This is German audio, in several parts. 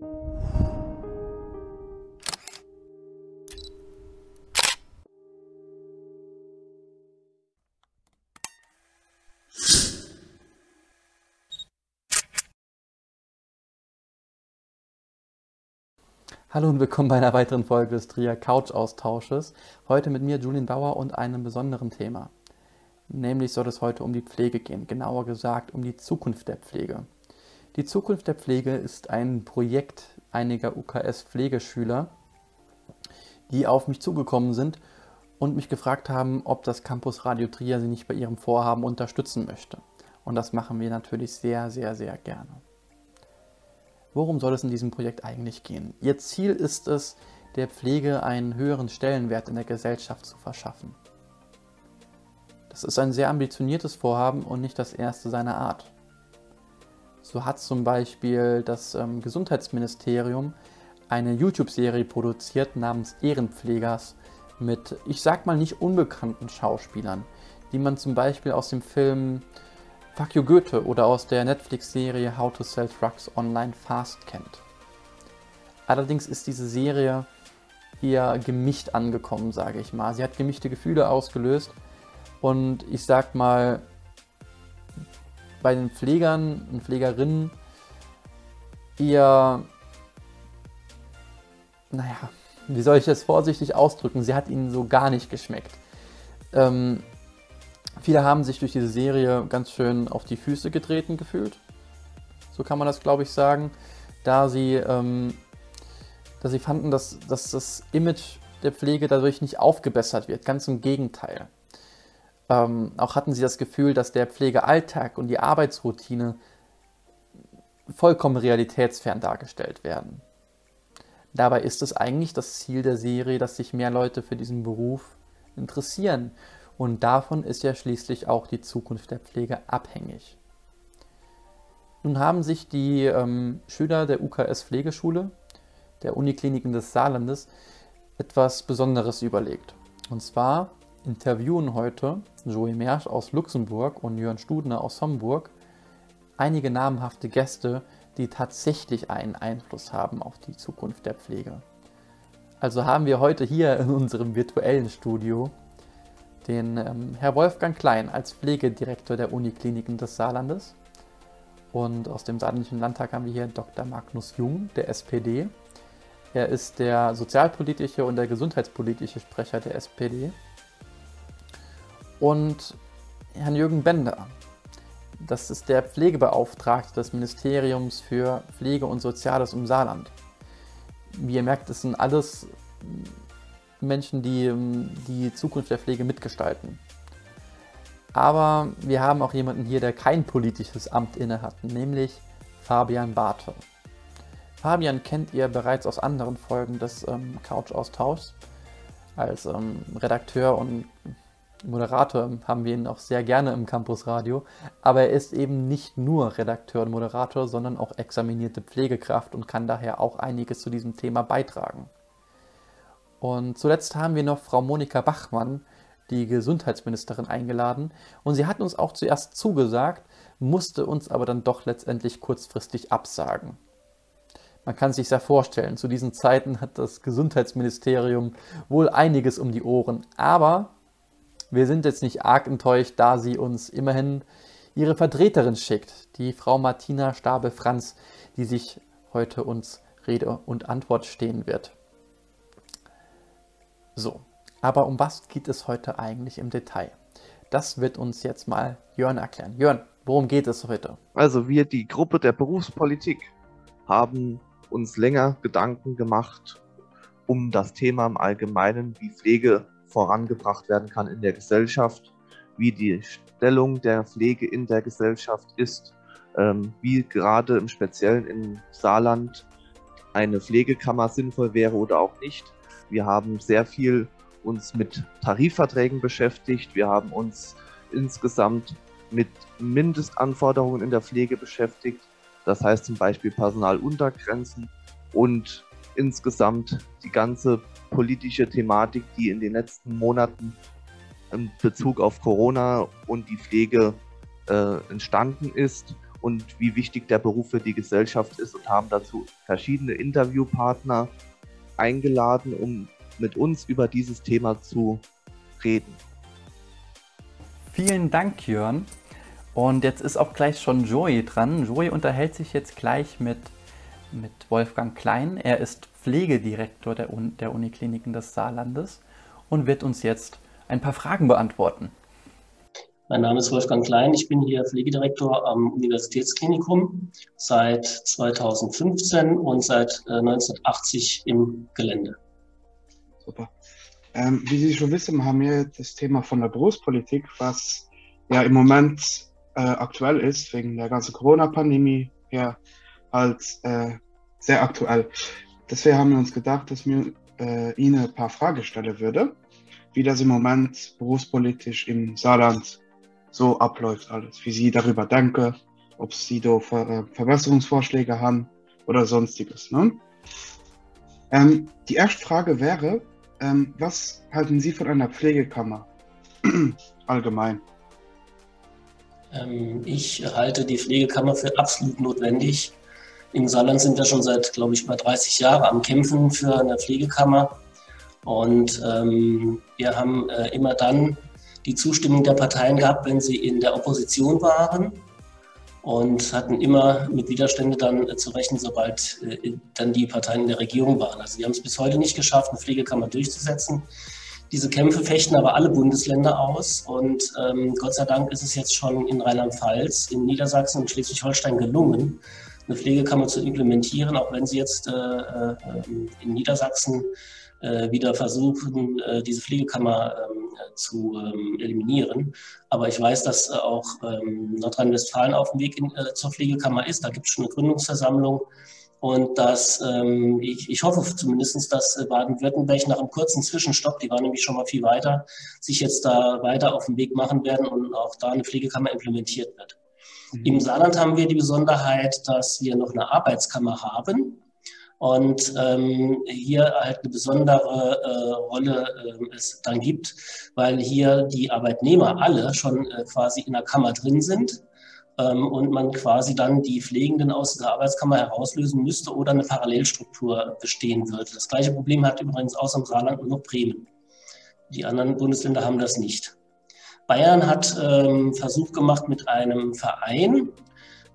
Hallo und willkommen bei einer weiteren Folge des Trier Couch Austausches. Heute mit mir Julien Bauer und einem besonderen Thema. Nämlich soll es heute um die Pflege gehen, genauer gesagt um die Zukunft der Pflege. Die Zukunft der Pflege ist ein Projekt einiger UKS-Pflegeschüler, die auf mich zugekommen sind und mich gefragt haben, ob das Campus Radio Trier sie nicht bei ihrem Vorhaben unterstützen möchte. Und das machen wir natürlich sehr, sehr, sehr gerne. Worum soll es in diesem Projekt eigentlich gehen? Ihr Ziel ist es, der Pflege einen höheren Stellenwert in der Gesellschaft zu verschaffen. Das ist ein sehr ambitioniertes Vorhaben und nicht das erste seiner Art. So hat zum Beispiel das ähm, Gesundheitsministerium eine YouTube-Serie produziert namens Ehrenpflegers mit, ich sag mal, nicht unbekannten Schauspielern, die man zum Beispiel aus dem Film Fuck You Goethe oder aus der Netflix-Serie How to Sell Drugs Online Fast kennt. Allerdings ist diese Serie eher gemischt angekommen, sage ich mal. Sie hat gemischte Gefühle ausgelöst und ich sag mal, bei den Pflegern und Pflegerinnen eher, naja, wie soll ich das vorsichtig ausdrücken? Sie hat ihnen so gar nicht geschmeckt. Ähm, Viele haben sich durch diese Serie ganz schön auf die Füße getreten gefühlt. So kann man das, glaube ich, sagen. Da sie, ähm, da sie fanden, dass, dass das Image der Pflege dadurch nicht aufgebessert wird. Ganz im Gegenteil. Ähm, auch hatten sie das Gefühl, dass der Pflegealltag und die Arbeitsroutine vollkommen realitätsfern dargestellt werden. Dabei ist es eigentlich das Ziel der Serie, dass sich mehr Leute für diesen Beruf interessieren und davon ist ja schließlich auch die Zukunft der Pflege abhängig. Nun haben sich die ähm, Schüler der UKS Pflegeschule, der Unikliniken des Saarlandes, etwas Besonderes überlegt. Und zwar interviewen heute Joey Mersch aus Luxemburg und Jörn Studner aus Homburg einige namhafte Gäste, die tatsächlich einen Einfluss haben auf die Zukunft der Pflege. Also haben wir heute hier in unserem virtuellen Studio den ähm, Herr Wolfgang Klein als Pflegedirektor der Unikliniken des Saarlandes. Und aus dem Saarländischen Landtag haben wir hier Dr. Magnus Jung, der SPD. Er ist der sozialpolitische und der gesundheitspolitische Sprecher der SPD. Und Herrn Jürgen Bender, das ist der Pflegebeauftragte des Ministeriums für Pflege und Soziales im Saarland. Wie ihr merkt, das sind alles Menschen, die ähm, die Zukunft der Pflege mitgestalten. Aber wir haben auch jemanden hier, der kein politisches Amt innehat, nämlich Fabian Bartel. Fabian kennt ihr bereits aus anderen Folgen des ähm, Couch-Austauschs. Als ähm, Redakteur und Moderator haben wir ihn auch sehr gerne im Campus Radio. Aber er ist eben nicht nur Redakteur und Moderator, sondern auch examinierte Pflegekraft und kann daher auch einiges zu diesem Thema beitragen. Und zuletzt haben wir noch Frau Monika Bachmann, die Gesundheitsministerin, eingeladen. Und sie hat uns auch zuerst zugesagt, musste uns aber dann doch letztendlich kurzfristig absagen. Man kann sich ja vorstellen, zu diesen Zeiten hat das Gesundheitsministerium wohl einiges um die Ohren. Aber wir sind jetzt nicht arg enttäuscht, da sie uns immerhin ihre Vertreterin schickt, die Frau Martina Stabe-Franz, die sich heute uns Rede und Antwort stehen wird. So, aber um was geht es heute eigentlich im Detail? Das wird uns jetzt mal Jörn erklären. Jörn, worum geht es heute? Also wir, die Gruppe der Berufspolitik, haben uns länger Gedanken gemacht um das Thema im Allgemeinen, wie Pflege vorangebracht werden kann in der Gesellschaft, wie die Stellung der Pflege in der Gesellschaft ist, ähm, wie gerade im Speziellen im Saarland eine Pflegekammer sinnvoll wäre oder auch nicht. Wir haben sehr viel uns mit Tarifverträgen beschäftigt. Wir haben uns insgesamt mit Mindestanforderungen in der Pflege beschäftigt. Das heißt zum Beispiel Personaluntergrenzen und insgesamt die ganze politische Thematik, die in den letzten Monaten in Bezug auf Corona und die Pflege äh, entstanden ist und wie wichtig der Beruf für die Gesellschaft ist und haben dazu verschiedene Interviewpartner eingeladen, um mit uns über dieses Thema zu reden. Vielen Dank, Jörn. Und jetzt ist auch gleich schon Joey dran. Joey unterhält sich jetzt gleich mit, mit Wolfgang Klein. Er ist Pflegedirektor der, Un der Unikliniken des Saarlandes und wird uns jetzt ein paar Fragen beantworten. Mein Name ist Wolfgang Klein. Ich bin hier Pflegedirektor am Universitätsklinikum seit 2015 und seit 1980 äh, im Gelände. Super. Ähm, wie Sie schon wissen, haben wir das Thema von der Berufspolitik, was ja im Moment äh, aktuell ist, wegen der ganzen Corona-Pandemie, ja halt äh, sehr aktuell. Deswegen haben wir uns gedacht, dass wir äh, Ihnen ein paar Fragen stellen würde, wie das im Moment berufspolitisch im Saarland so abläuft alles, wie Sie darüber denken, ob Sie da Ver äh, Verbesserungsvorschläge haben oder sonstiges. Ne? Ähm, die erste Frage wäre, ähm, was halten Sie von einer Pflegekammer allgemein? Ähm, ich halte die Pflegekammer für absolut notwendig. Im Saarland sind wir schon seit, glaube ich, über 30 Jahren am Kämpfen für eine Pflegekammer. Und ähm, wir haben äh, immer dann die Zustimmung der Parteien gehabt, wenn sie in der Opposition waren und hatten immer mit Widerstände dann äh, zu rechnen, sobald äh, dann die Parteien in der Regierung waren. Also wir haben es bis heute nicht geschafft, eine Pflegekammer durchzusetzen. Diese Kämpfe fechten aber alle Bundesländer aus und ähm, Gott sei Dank ist es jetzt schon in Rheinland-Pfalz, in Niedersachsen und Schleswig-Holstein gelungen, eine Pflegekammer zu implementieren, auch wenn sie jetzt äh, äh, in Niedersachsen äh, wieder versuchen, diese Pflegekammer ähm, zu ähm, eliminieren. Aber ich weiß, dass auch ähm, Nordrhein-Westfalen auf dem Weg in, zur Pflegekammer ist. Da gibt es schon eine Gründungsversammlung. Und dass ähm, ich, ich hoffe zumindest, dass Baden-Württemberg nach einem kurzen Zwischenstopp, die waren nämlich schon mal viel weiter, sich jetzt da weiter auf den Weg machen werden und auch da eine Pflegekammer implementiert wird. Mhm. Im Saarland haben wir die Besonderheit, dass wir noch eine Arbeitskammer haben und ähm, hier halt eine besondere äh, Rolle äh, es dann gibt, weil hier die Arbeitnehmer alle schon äh, quasi in der Kammer drin sind ähm, und man quasi dann die Pflegenden aus der Arbeitskammer herauslösen müsste oder eine Parallelstruktur bestehen würde. Das gleiche Problem hat übrigens außer dem Saarland nur noch Bremen. Die anderen Bundesländer haben das nicht. Bayern hat ähm, Versuch gemacht mit einem Verein,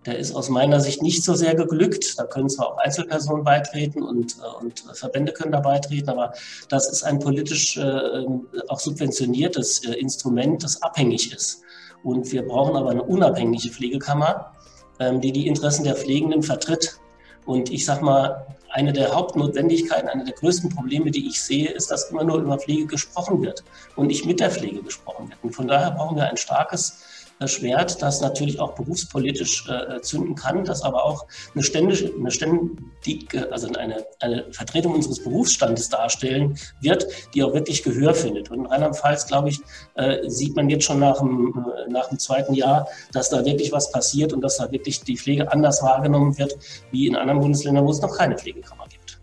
der ist aus meiner Sicht nicht so sehr geglückt. Da können zwar auch Einzelpersonen beitreten und, äh, und Verbände können da beitreten, aber das ist ein politisch äh, auch subventioniertes äh, Instrument, das abhängig ist. Und wir brauchen aber eine unabhängige Pflegekammer, ähm, die die Interessen der Pflegenden vertritt. Und ich sage mal, eine der Hauptnotwendigkeiten, eine der größten Probleme, die ich sehe, ist, dass immer nur über Pflege gesprochen wird und nicht mit der Pflege gesprochen wird. Und von daher brauchen wir ein starkes Schwert, das natürlich auch berufspolitisch äh, zünden kann, das aber auch eine ständige, eine ständige also eine, eine Vertretung unseres Berufsstandes darstellen wird, die auch wirklich Gehör findet. Und in Rheinland-Pfalz, glaube ich, äh, sieht man jetzt schon nach dem, äh, nach dem zweiten Jahr, dass da wirklich was passiert und dass da wirklich die Pflege anders wahrgenommen wird, wie in anderen Bundesländern, wo es noch keine Pflegekammer gibt.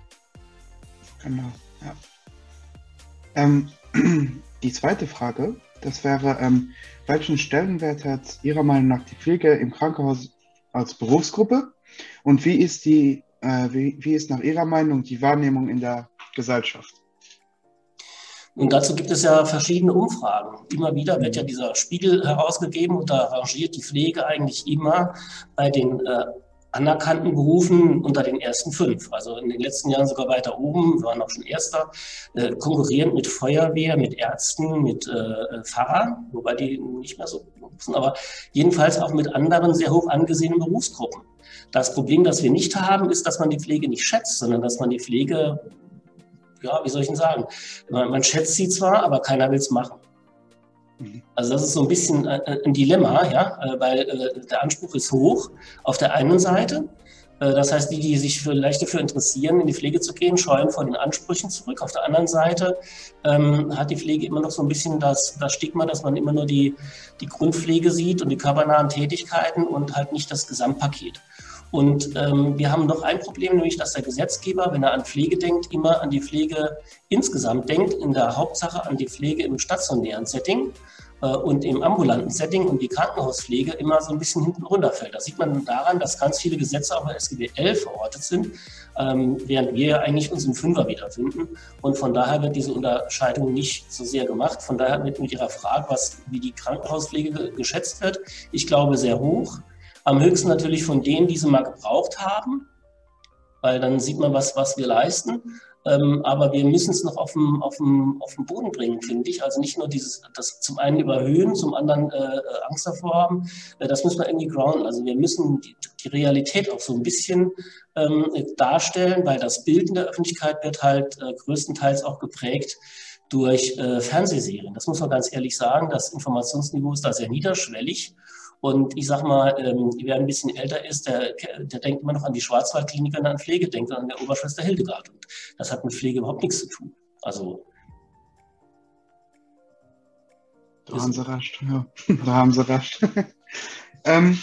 Genau, ja. Ähm, die zweite Frage, das wäre, ähm, welchen Stellenwert hat Ihrer Meinung nach die Pflege im Krankenhaus als Berufsgruppe? Und wie ist, die, äh, wie, wie ist nach Ihrer Meinung die Wahrnehmung in der Gesellschaft? Und dazu gibt es ja verschiedene Umfragen. Immer wieder wird ja dieser Spiegel herausgegeben und da rangiert die Pflege eigentlich immer bei den äh, anerkannten Berufen unter den ersten fünf. Also in den letzten Jahren sogar weiter oben, waren auch schon Erster, äh, konkurrierend mit Feuerwehr, mit Ärzten, mit äh, Pfarrern, wobei die nicht mehr so sind, aber jedenfalls auch mit anderen sehr hoch angesehenen Berufsgruppen. Das Problem, das wir nicht haben, ist, dass man die Pflege nicht schätzt, sondern dass man die Pflege, ja, wie soll ich denn sagen, man, man schätzt sie zwar, aber keiner will es machen. Also das ist so ein bisschen ein Dilemma, ja, äh, weil äh, der Anspruch ist hoch auf der einen Seite. Äh, das heißt, die, die sich vielleicht dafür interessieren, in die Pflege zu gehen, scheuen vor den Ansprüchen zurück. Auf der anderen Seite ähm, hat die Pflege immer noch so ein bisschen das, das Stigma, dass man immer nur die, die Grundpflege sieht und die körpernahen Tätigkeiten und halt nicht das Gesamtpaket. Und ähm, wir haben noch ein Problem, nämlich dass der Gesetzgeber, wenn er an Pflege denkt, immer an die Pflege insgesamt denkt, in der Hauptsache an die Pflege im stationären Setting äh, und im ambulanten Setting und die Krankenhauspflege immer so ein bisschen hinten runterfällt. Das sieht man daran, dass ganz viele Gesetze auch bei SGB 11 verortet sind, ähm, während wir eigentlich uns im Fünfer wiederfinden. Und von daher wird diese Unterscheidung nicht so sehr gemacht. Von daher wird mit Ihrer Frage, was, wie die Krankenhauspflege geschätzt wird, ich glaube sehr hoch. Am höchsten natürlich von denen, die sie mal gebraucht haben, weil dann sieht man, was, was wir leisten. Ähm, aber wir müssen es noch auf den, auf, dem, auf den Boden bringen, finde ich. Also nicht nur dieses, das zum einen überhöhen, zum anderen äh, Angst davor haben. Äh, das muss man irgendwie grounden. Also wir müssen die, die Realität auch so ein bisschen ähm, darstellen, weil das Bild in der Öffentlichkeit wird halt äh, größtenteils auch geprägt durch äh, Fernsehserien. Das muss man ganz ehrlich sagen. Das Informationsniveau ist da sehr niederschwellig. Und ich sag mal, ähm, wer ein bisschen älter ist, der, der denkt immer noch an die Schwarzwaldklinik, wenn er an Pflege denkt, an der Oberschwester Hildegard. Und das hat mit Pflege überhaupt nichts zu tun. Also. Da haben Sie recht, ja. Da haben Sie recht. ähm,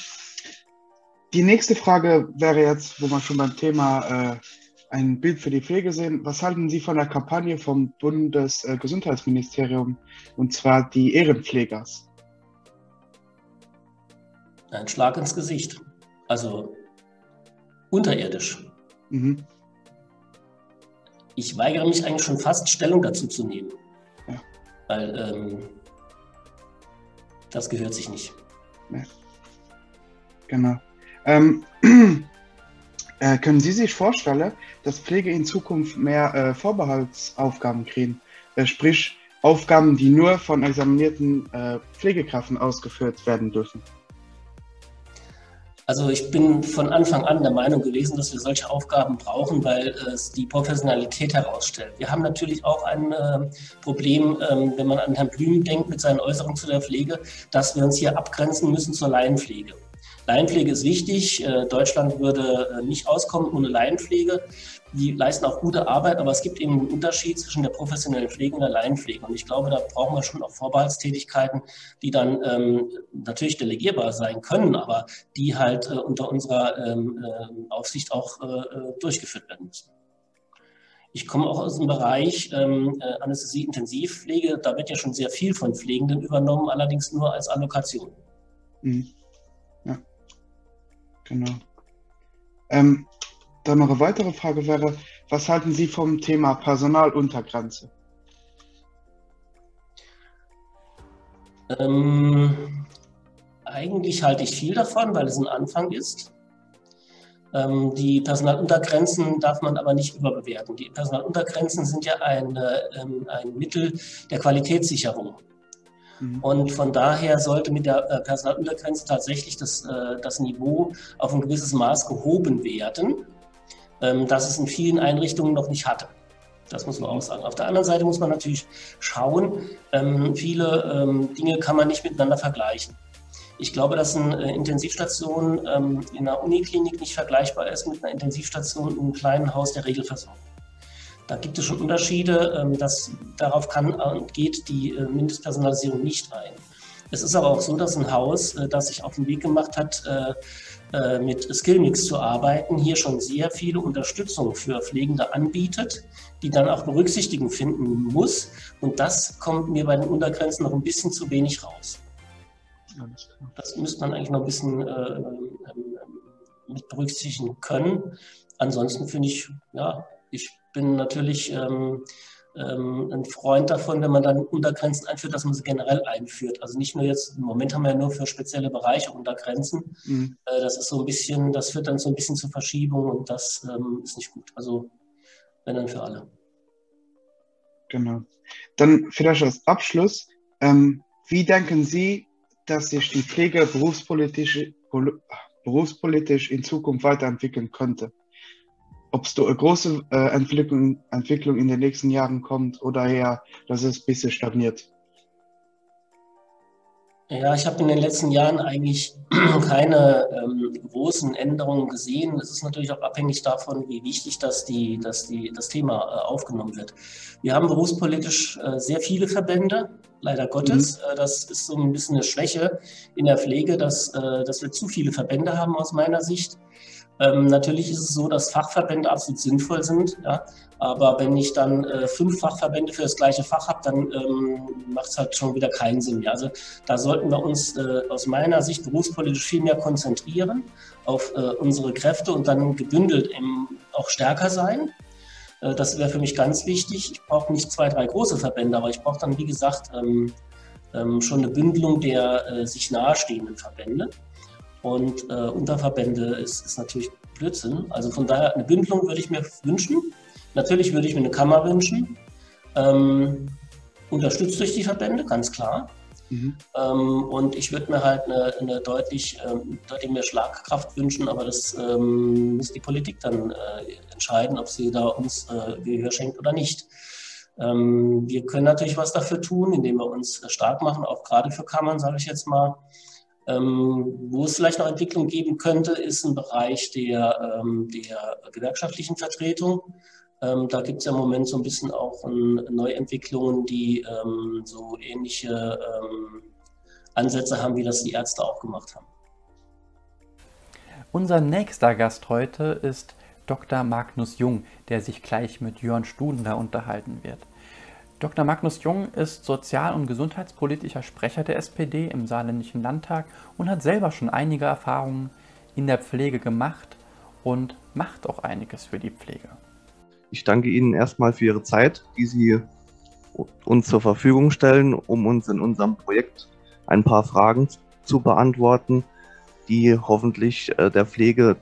die nächste Frage wäre jetzt, wo wir schon beim Thema äh, ein Bild für die Pflege sehen. Was halten Sie von der Kampagne vom Bundesgesundheitsministerium und zwar die Ehrenpflegers? Ein Schlag ins Gesicht. Also unterirdisch. Mhm. Ich weigere mich eigentlich schon fast, Stellung dazu zu nehmen. Ja. Weil ähm, das gehört sich nicht. Ja. Genau. Ähm, äh, können Sie sich vorstellen, dass Pflege in Zukunft mehr äh, Vorbehaltsaufgaben kriegen? Äh, sprich, Aufgaben, die nur von examinierten äh, Pflegekräften ausgeführt werden dürfen? Also ich bin von Anfang an der Meinung gewesen, dass wir solche Aufgaben brauchen, weil es die Professionalität herausstellt. Wir haben natürlich auch ein äh, Problem, ähm, wenn man an Herrn Blüm denkt mit seinen Äußerungen zu der Pflege, dass wir uns hier abgrenzen müssen zur Laienpflege. Laienpflege ist wichtig. Äh, Deutschland würde äh, nicht auskommen ohne Laienpflege. Die leisten auch gute Arbeit, aber es gibt eben einen Unterschied zwischen der professionellen Pflege und der Laienpflege. Und ich glaube, da brauchen wir schon auch Vorbehaltstätigkeiten, die dann ähm, natürlich delegierbar sein können, aber die halt äh, unter unserer ähm, äh, Aufsicht auch äh, durchgeführt werden müssen. Ich komme auch aus dem Bereich ähm, Anästhesie-Intensivpflege. Da wird ja schon sehr viel von Pflegenden übernommen, allerdings nur als Allokation. Mhm. Genau. Ähm, dann noch eine weitere Frage wäre, was halten Sie vom Thema Personaluntergrenze? Ähm, eigentlich halte ich viel davon, weil es ein Anfang ist. Ähm, die Personaluntergrenzen darf man aber nicht überbewerten. Die Personaluntergrenzen sind ja ein, äh, ein Mittel der Qualitätssicherung. Mhm. Und von daher sollte mit der äh, Personaluntergrenze tatsächlich das, äh, das Niveau auf ein gewisses Maß gehoben werden, ähm, das es in vielen Einrichtungen noch nicht hatte. Das muss man auch sagen. Auf der anderen Seite muss man natürlich schauen, ähm, viele ähm, Dinge kann man nicht miteinander vergleichen. Ich glaube, dass eine äh, Intensivstation in einer Uniklinik nicht vergleichbar ist mit einer Intensivstation in einem kleinen Haus der Regelversorgung. Da gibt es schon Unterschiede. Ähm, das, darauf kann und geht die äh, Mindestpersonalisierung nicht ein. Es ist aber auch so, dass ein Haus, äh, das sich auf den Weg gemacht hat, äh, mit Skillmix zu arbeiten, hier schon sehr viele Unterstützung für Pflegende anbietet, die dann auch Berücksichtigung finden muss. Und das kommt mir bei den Untergrenzen noch ein bisschen zu wenig raus. Das müsste man eigentlich noch ein bisschen äh, mit berücksichtigen können. Ansonsten finde ich, ja, ich bin natürlich ähm, ähm, ein Freund davon, wenn man dann Untergrenzen einführt, dass man sie generell einführt. Also nicht nur jetzt, im Moment haben wir ja nur für spezielle Bereiche Untergrenzen. Mhm. Äh, das ist so ein bisschen, das führt dann so ein bisschen zur Verschiebung und das ähm, ist nicht gut. Also wenn dann für alle. Genau. Dann vielleicht als Abschluss, ähm, wie denken Sie, dass sich die Pflege berufspolitisch, berufspolitisch in Zukunft weiterentwickeln könnte? Ob es eine große äh, Entwicklung, Entwicklung in den nächsten Jahren kommt oder eher, dass es ein bisschen stagniert? Ja, ich habe in den letzten Jahren eigentlich keine ähm, großen Änderungen gesehen. Es ist natürlich auch abhängig davon, wie wichtig das, die, dass die, das Thema äh, aufgenommen wird. Wir haben berufspolitisch äh, sehr viele Verbände, leider Gottes. Mhm. Das ist so ein bisschen eine Schwäche in der Pflege, dass, dass wir zu viele Verbände haben aus meiner Sicht. Ähm, natürlich ist es so, dass Fachverbände absolut sinnvoll sind, ja, aber wenn ich dann äh, fünf Fachverbände für das gleiche Fach habe, dann ähm, macht es halt schon wieder keinen Sinn mehr. Also da sollten wir uns äh, aus meiner Sicht berufspolitisch viel mehr konzentrieren auf äh, unsere Kräfte und dann gebündelt eben auch stärker sein. Äh, das wäre für mich ganz wichtig. Ich brauche nicht zwei, drei große Verbände, aber ich brauche dann, wie gesagt, ähm, ähm schon eine Bündelung der äh, sich nahestehenden Verbände. Und äh, Unterverbände ist, ist natürlich Blödsinn. Also von daher eine Bündelung würde ich mir wünschen. Natürlich würde ich mir eine Kammer wünschen. Ähm, unterstützt durch die Verbände, ganz klar. Mhm. Ähm, und ich würde mir halt eine, eine deutlich, ähm, deutlich mehr Schlagkraft wünschen, aber das ähm, muss die Politik dann äh, entscheiden, ob sie da uns äh, Gehör schenkt oder nicht. Ähm, wir können natürlich was dafür tun, indem wir uns stark machen, auch gerade für Kammern, sage ich jetzt mal. Ähm, wo es vielleicht noch Entwicklung geben könnte, ist ein Bereich der, ähm, der gewerkschaftlichen Vertretung. Ähm, da gibt es ja im Moment so ein bisschen auch Neuentwicklungen, die so ähnliche Ansätze haben, wie das die Ärzte auch gemacht haben. Unser nächster Gast heute ist Dr. Magnus Jung, der sich gleich mit Jörn Studender unterhalten wird. Dr. Magnus Jung ist sozial- und gesundheitspolitischer Sprecher der SPD im Saarländischen Landtag und hat selber schon einige Erfahrungen in der Pflege gemacht und macht auch einiges für die Pflege. Ich danke Ihnen erstmal für Ihre Zeit, die Sie uns zur Verfügung stellen, um uns in unserem Projekt ein paar Fragen zu beantworten, die hoffentlich äh, der Pflege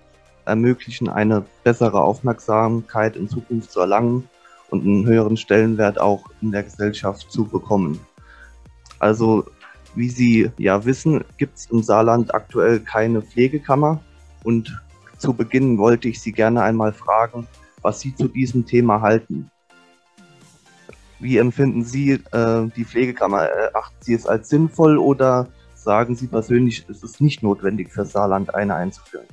ermöglichen, eine bessere Aufmerksamkeit in Zukunft zu erlangen und einen höheren Stellenwert auch in der Gesellschaft zu bekommen. Also, wie Sie ja wissen, gibt es im Saarland aktuell keine Pflegekammer. Und zu Beginn wollte ich Sie gerne einmal fragen, was Sie zu diesem Thema halten. Wie empfinden Sie äh, die Pflegekammer? Erachten Sie es als sinnvoll oder sagen Sie persönlich, es ist nicht notwendig für Saarland eine einzuführen?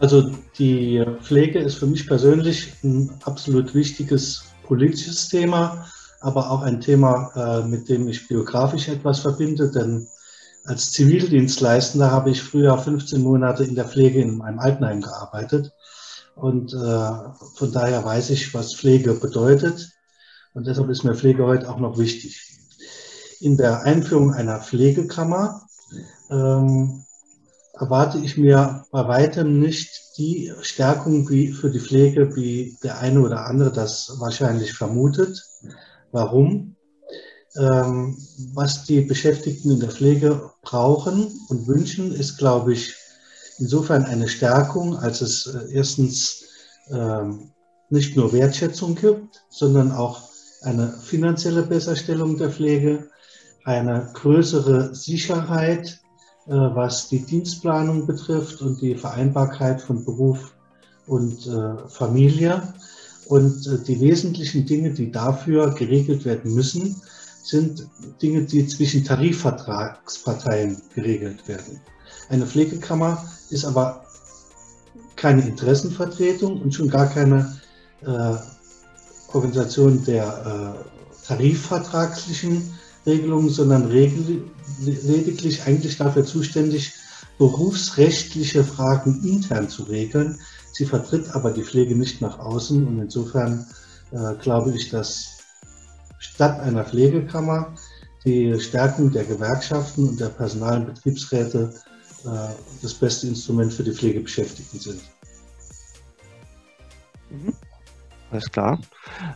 Also die Pflege ist für mich persönlich ein absolut wichtiges politisches Thema, aber auch ein Thema, äh, mit dem ich biografisch etwas verbinde, denn als Zivildienstleistender habe ich früher 15 Monate in der Pflege in einem Altenheim gearbeitet und äh, von daher weiß ich, was Pflege bedeutet und deshalb ist mir Pflege heute auch noch wichtig. In der Einführung einer Pflegekammer ähm, erwarte ich mir bei weitem nicht die Stärkung wie für die Pflege, wie der eine oder andere das wahrscheinlich vermutet. Warum? Ähm, was die Beschäftigten in der Pflege brauchen und wünschen, ist, glaube ich, insofern eine Stärkung, als es äh, erstens ähm, nicht nur Wertschätzung gibt, sondern auch eine finanzielle Besserstellung der Pflege, eine größere Sicherheit was die Dienstplanung betrifft und die Vereinbarkeit von Beruf und äh, Familie. Und äh, die wesentlichen Dinge, die dafür geregelt werden müssen, sind Dinge, die zwischen Tarifvertragsparteien geregelt werden. Eine Pflegekammer ist aber keine Interessenvertretung und schon gar keine äh, Organisation der äh, tarifvertragslichen Regelungen, sondern regel lediglich eigentlich dafür zuständig, berufsrechtliche Fragen intern zu regeln. Sie vertritt aber die Pflege nicht nach außen und insofern äh, glaube ich, dass statt einer Pflegekammer die Stärkung der Gewerkschaften und der Personal- und Betriebsräte äh, das beste Instrument für die Pflegebeschäftigten sind. Mhm. Alles klar.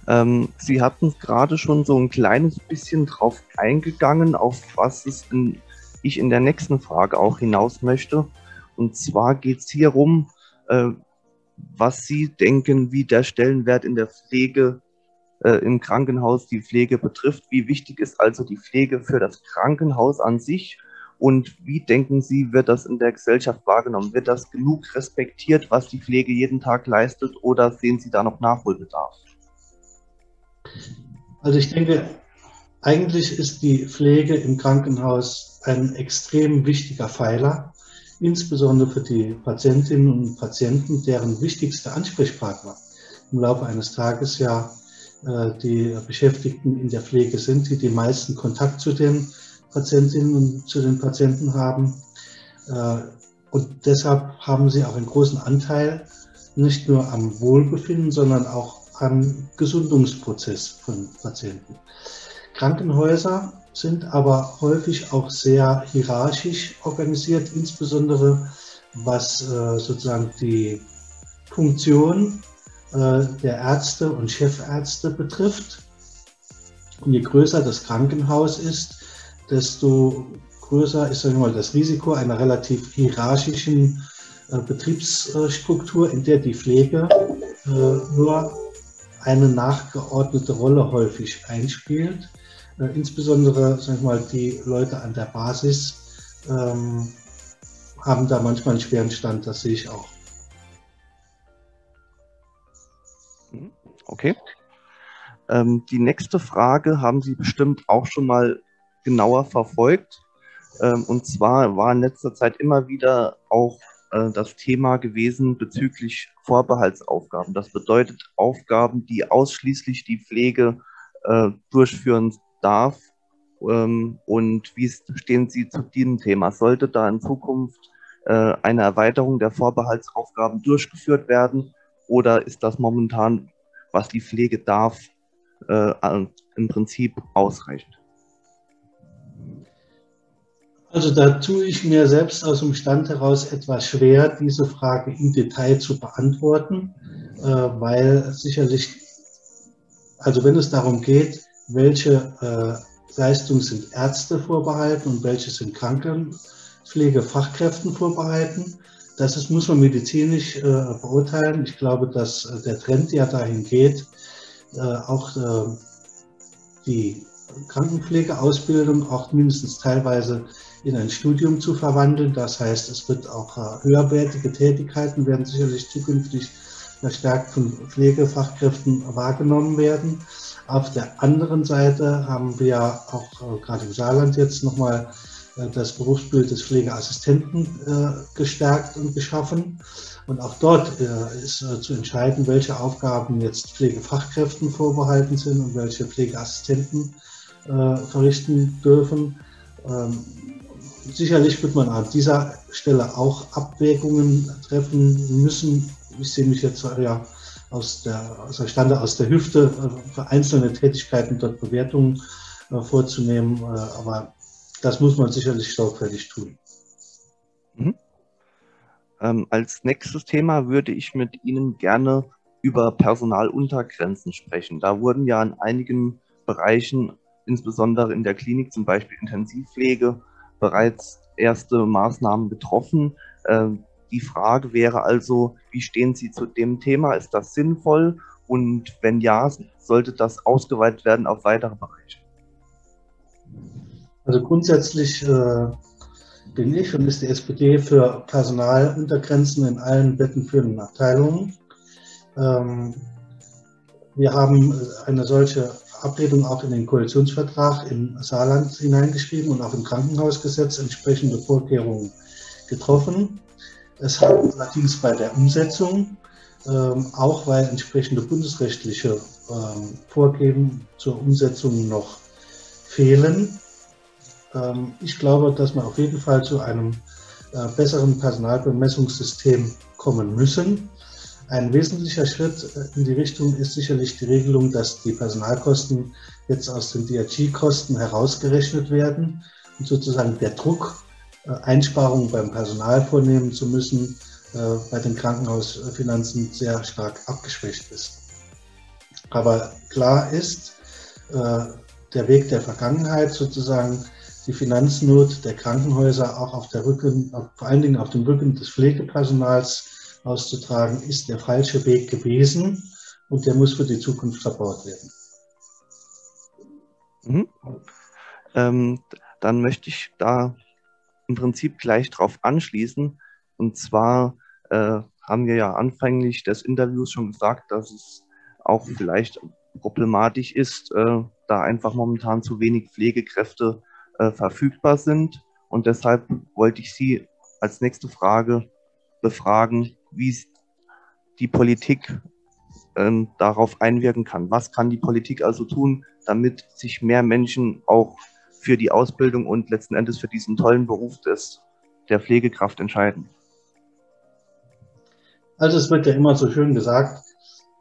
Ähm, Sie hatten gerade schon so ein kleines bisschen drauf eingegangen, auf was in, ich in der nächsten Frage auch hinaus möchte. Und zwar geht es hier um, äh, was Sie denken, wie der Stellenwert in der Pflege äh, im Krankenhaus die Pflege betrifft. Wie wichtig ist also die Pflege für das Krankenhaus an sich und wie denken Sie, wird das in der Gesellschaft wahrgenommen? Wird das genug respektiert, was die Pflege jeden Tag leistet, oder sehen Sie da noch Nachholbedarf? Also ich denke, eigentlich ist die Pflege im Krankenhaus ein extrem wichtiger Pfeiler, insbesondere für die Patientinnen und Patienten, deren wichtigster Ansprechpartner im Laufe eines Tages ja äh, die Beschäftigten in der Pflege sind, die den meisten Kontakt zu den Patientinnen und zu den Patienten haben. Äh, und deshalb haben sie auch einen großen Anteil nicht nur am Wohlbefinden, sondern auch am Gesundungsprozess von Patienten. Krankenhäuser sind aber häufig auch sehr hierarchisch organisiert, insbesondere was äh, sozusagen die Funktion äh, der Ärzte und Chefärzte betrifft. Und je größer das Krankenhaus ist, desto größer ist mal, das Risiko einer relativ hierarchischen äh, Betriebsstruktur, in der die Pflege äh, nur eine nachgeordnete Rolle häufig einspielt. Äh, insbesondere sag ich mal, die Leute an der Basis ähm, haben da manchmal einen schweren Stand, das sehe ich auch. Mhm. Okay. Ähm, die nächste Frage haben Sie bestimmt auch schon mal genauer verfolgt. Ähm, und zwar war in letzter Zeit immer wieder auch äh, das Thema gewesen bezüglich Vorbehaltsaufgaben. Das bedeutet Aufgaben, die ausschließlich die Pflege äh, durchführen darf. Ähm, und wie stehen Sie zu diesem Thema? Sollte da in Zukunft äh, eine Erweiterung der Vorbehaltsaufgaben durchgeführt werden? Oder ist das momentan, was die Pflege darf, im Prinzip ausreichend? Also da tue ich mir selbst aus dem Stand heraus etwas schwer, diese Frage im Detail zu beantworten, äh, weil sicherlich, also wenn es darum geht, welche äh, Leistungen sind Ärzte vorbehalten und welche sind Krankenpflegefachkräften vorbehalten, das ist, muss man medizinisch äh, beurteilen. Ich glaube, dass der Trend ja dahin geht, auch die Krankenpflegeausbildung auch mindestens teilweise in ein Studium zu verwandeln. Das heißt, es wird auch äh, höherwertige Tätigkeiten werden sicherlich zukünftig verstärkt von Pflegefachkräften wahrgenommen werden. Auf der anderen Seite haben wir auch äh, gerade im Saarland jetzt nochmal äh, das Berufsbild des Pflegeassistenten gestärkt und geschaffen. Und auch dort ist zu entscheiden, welche Aufgaben jetzt Pflegefachkräften vorbehalten sind und welche Pflegeassistenten verrichten dürfen. Sicherlich wird man an dieser Stelle auch Abwägungen treffen müssen. Ich sehe mich jetzt ja aus der, aus der Stande aus der Hüfte äh, für einzelne Tätigkeiten dort Bewertungen äh, vorzunehmen, äh, aber das muss man sicherlich sorgfältig tun. Mhm. Ähm, als nächstes Thema würde ich mit Ihnen gerne über Personaluntergrenzen sprechen. Da wurden ja in einigen Bereichen, insbesondere in der Klinik, zum Beispiel Intensivpflege, bereits erste Maßnahmen getroffen. Ähm, die Frage wäre also, wie stehen Sie zu dem Thema? Ist das sinnvoll? Und wenn ja, sollte das ausgeweitet werden auf weitere Bereiche? Also grundsätzlich äh, bin ich und ist die SPD für Personaluntergrenzen in allen bettenführenden Abteilungen. Ähm, wir haben eine solche Ablehnung auch in den Koalitionsvertrag im Saarland hineingeschrieben und auch im Krankenhausgesetz entsprechende Vorkehrungen getroffen. Es hat allerdings bei der Umsetzung, ähm, auch weil entsprechende bundesrechtliche ähm, Vorgeben zur Umsetzung noch fehlen. Ähm, ich glaube, dass wir auf jeden Fall zu einem äh, besseren Personalbemessungssystem kommen müssen. Ein wesentlicher Schritt äh, in die Richtung ist sicherlich die Regelung, dass die Personalkosten jetzt aus den DRG-Kosten herausgerechnet werden und sozusagen der Druck, äh, Einsparungen beim Personal vornehmen zu müssen, äh, bei den Krankenhausfinanzen sehr stark abgeschwächt ist. Aber klar ist, der Weg der Vergangenheit sozusagen die Finanznot der Krankenhäuser auch auf der Rücken, vor allen Dingen auf dem Rücken des Pflegepersonals auszutragen, ist der falsche Weg gewesen und der muss für die Zukunft verbaut werden. Mhm. Ähm, dann möchte ich da im Prinzip gleich drauf anschließen. Und zwar äh, haben wir ja anfänglich des Interviews schon gesagt, dass es auch vielleicht problematisch ist, äh, da einfach momentan zu wenig Pflegekräfte äh, verfügbar sind. Und deshalb wollte ich Sie als nächste Frage befragen, wie die Politik ähm, darauf einwirken kann. Was kann die Politik also tun, damit sich mehr Menschen auch für die Ausbildung und letzten Endes für diesen tollen Beruf des, der Pflegekraft entscheiden? Also es wird ja immer so schön gesagt,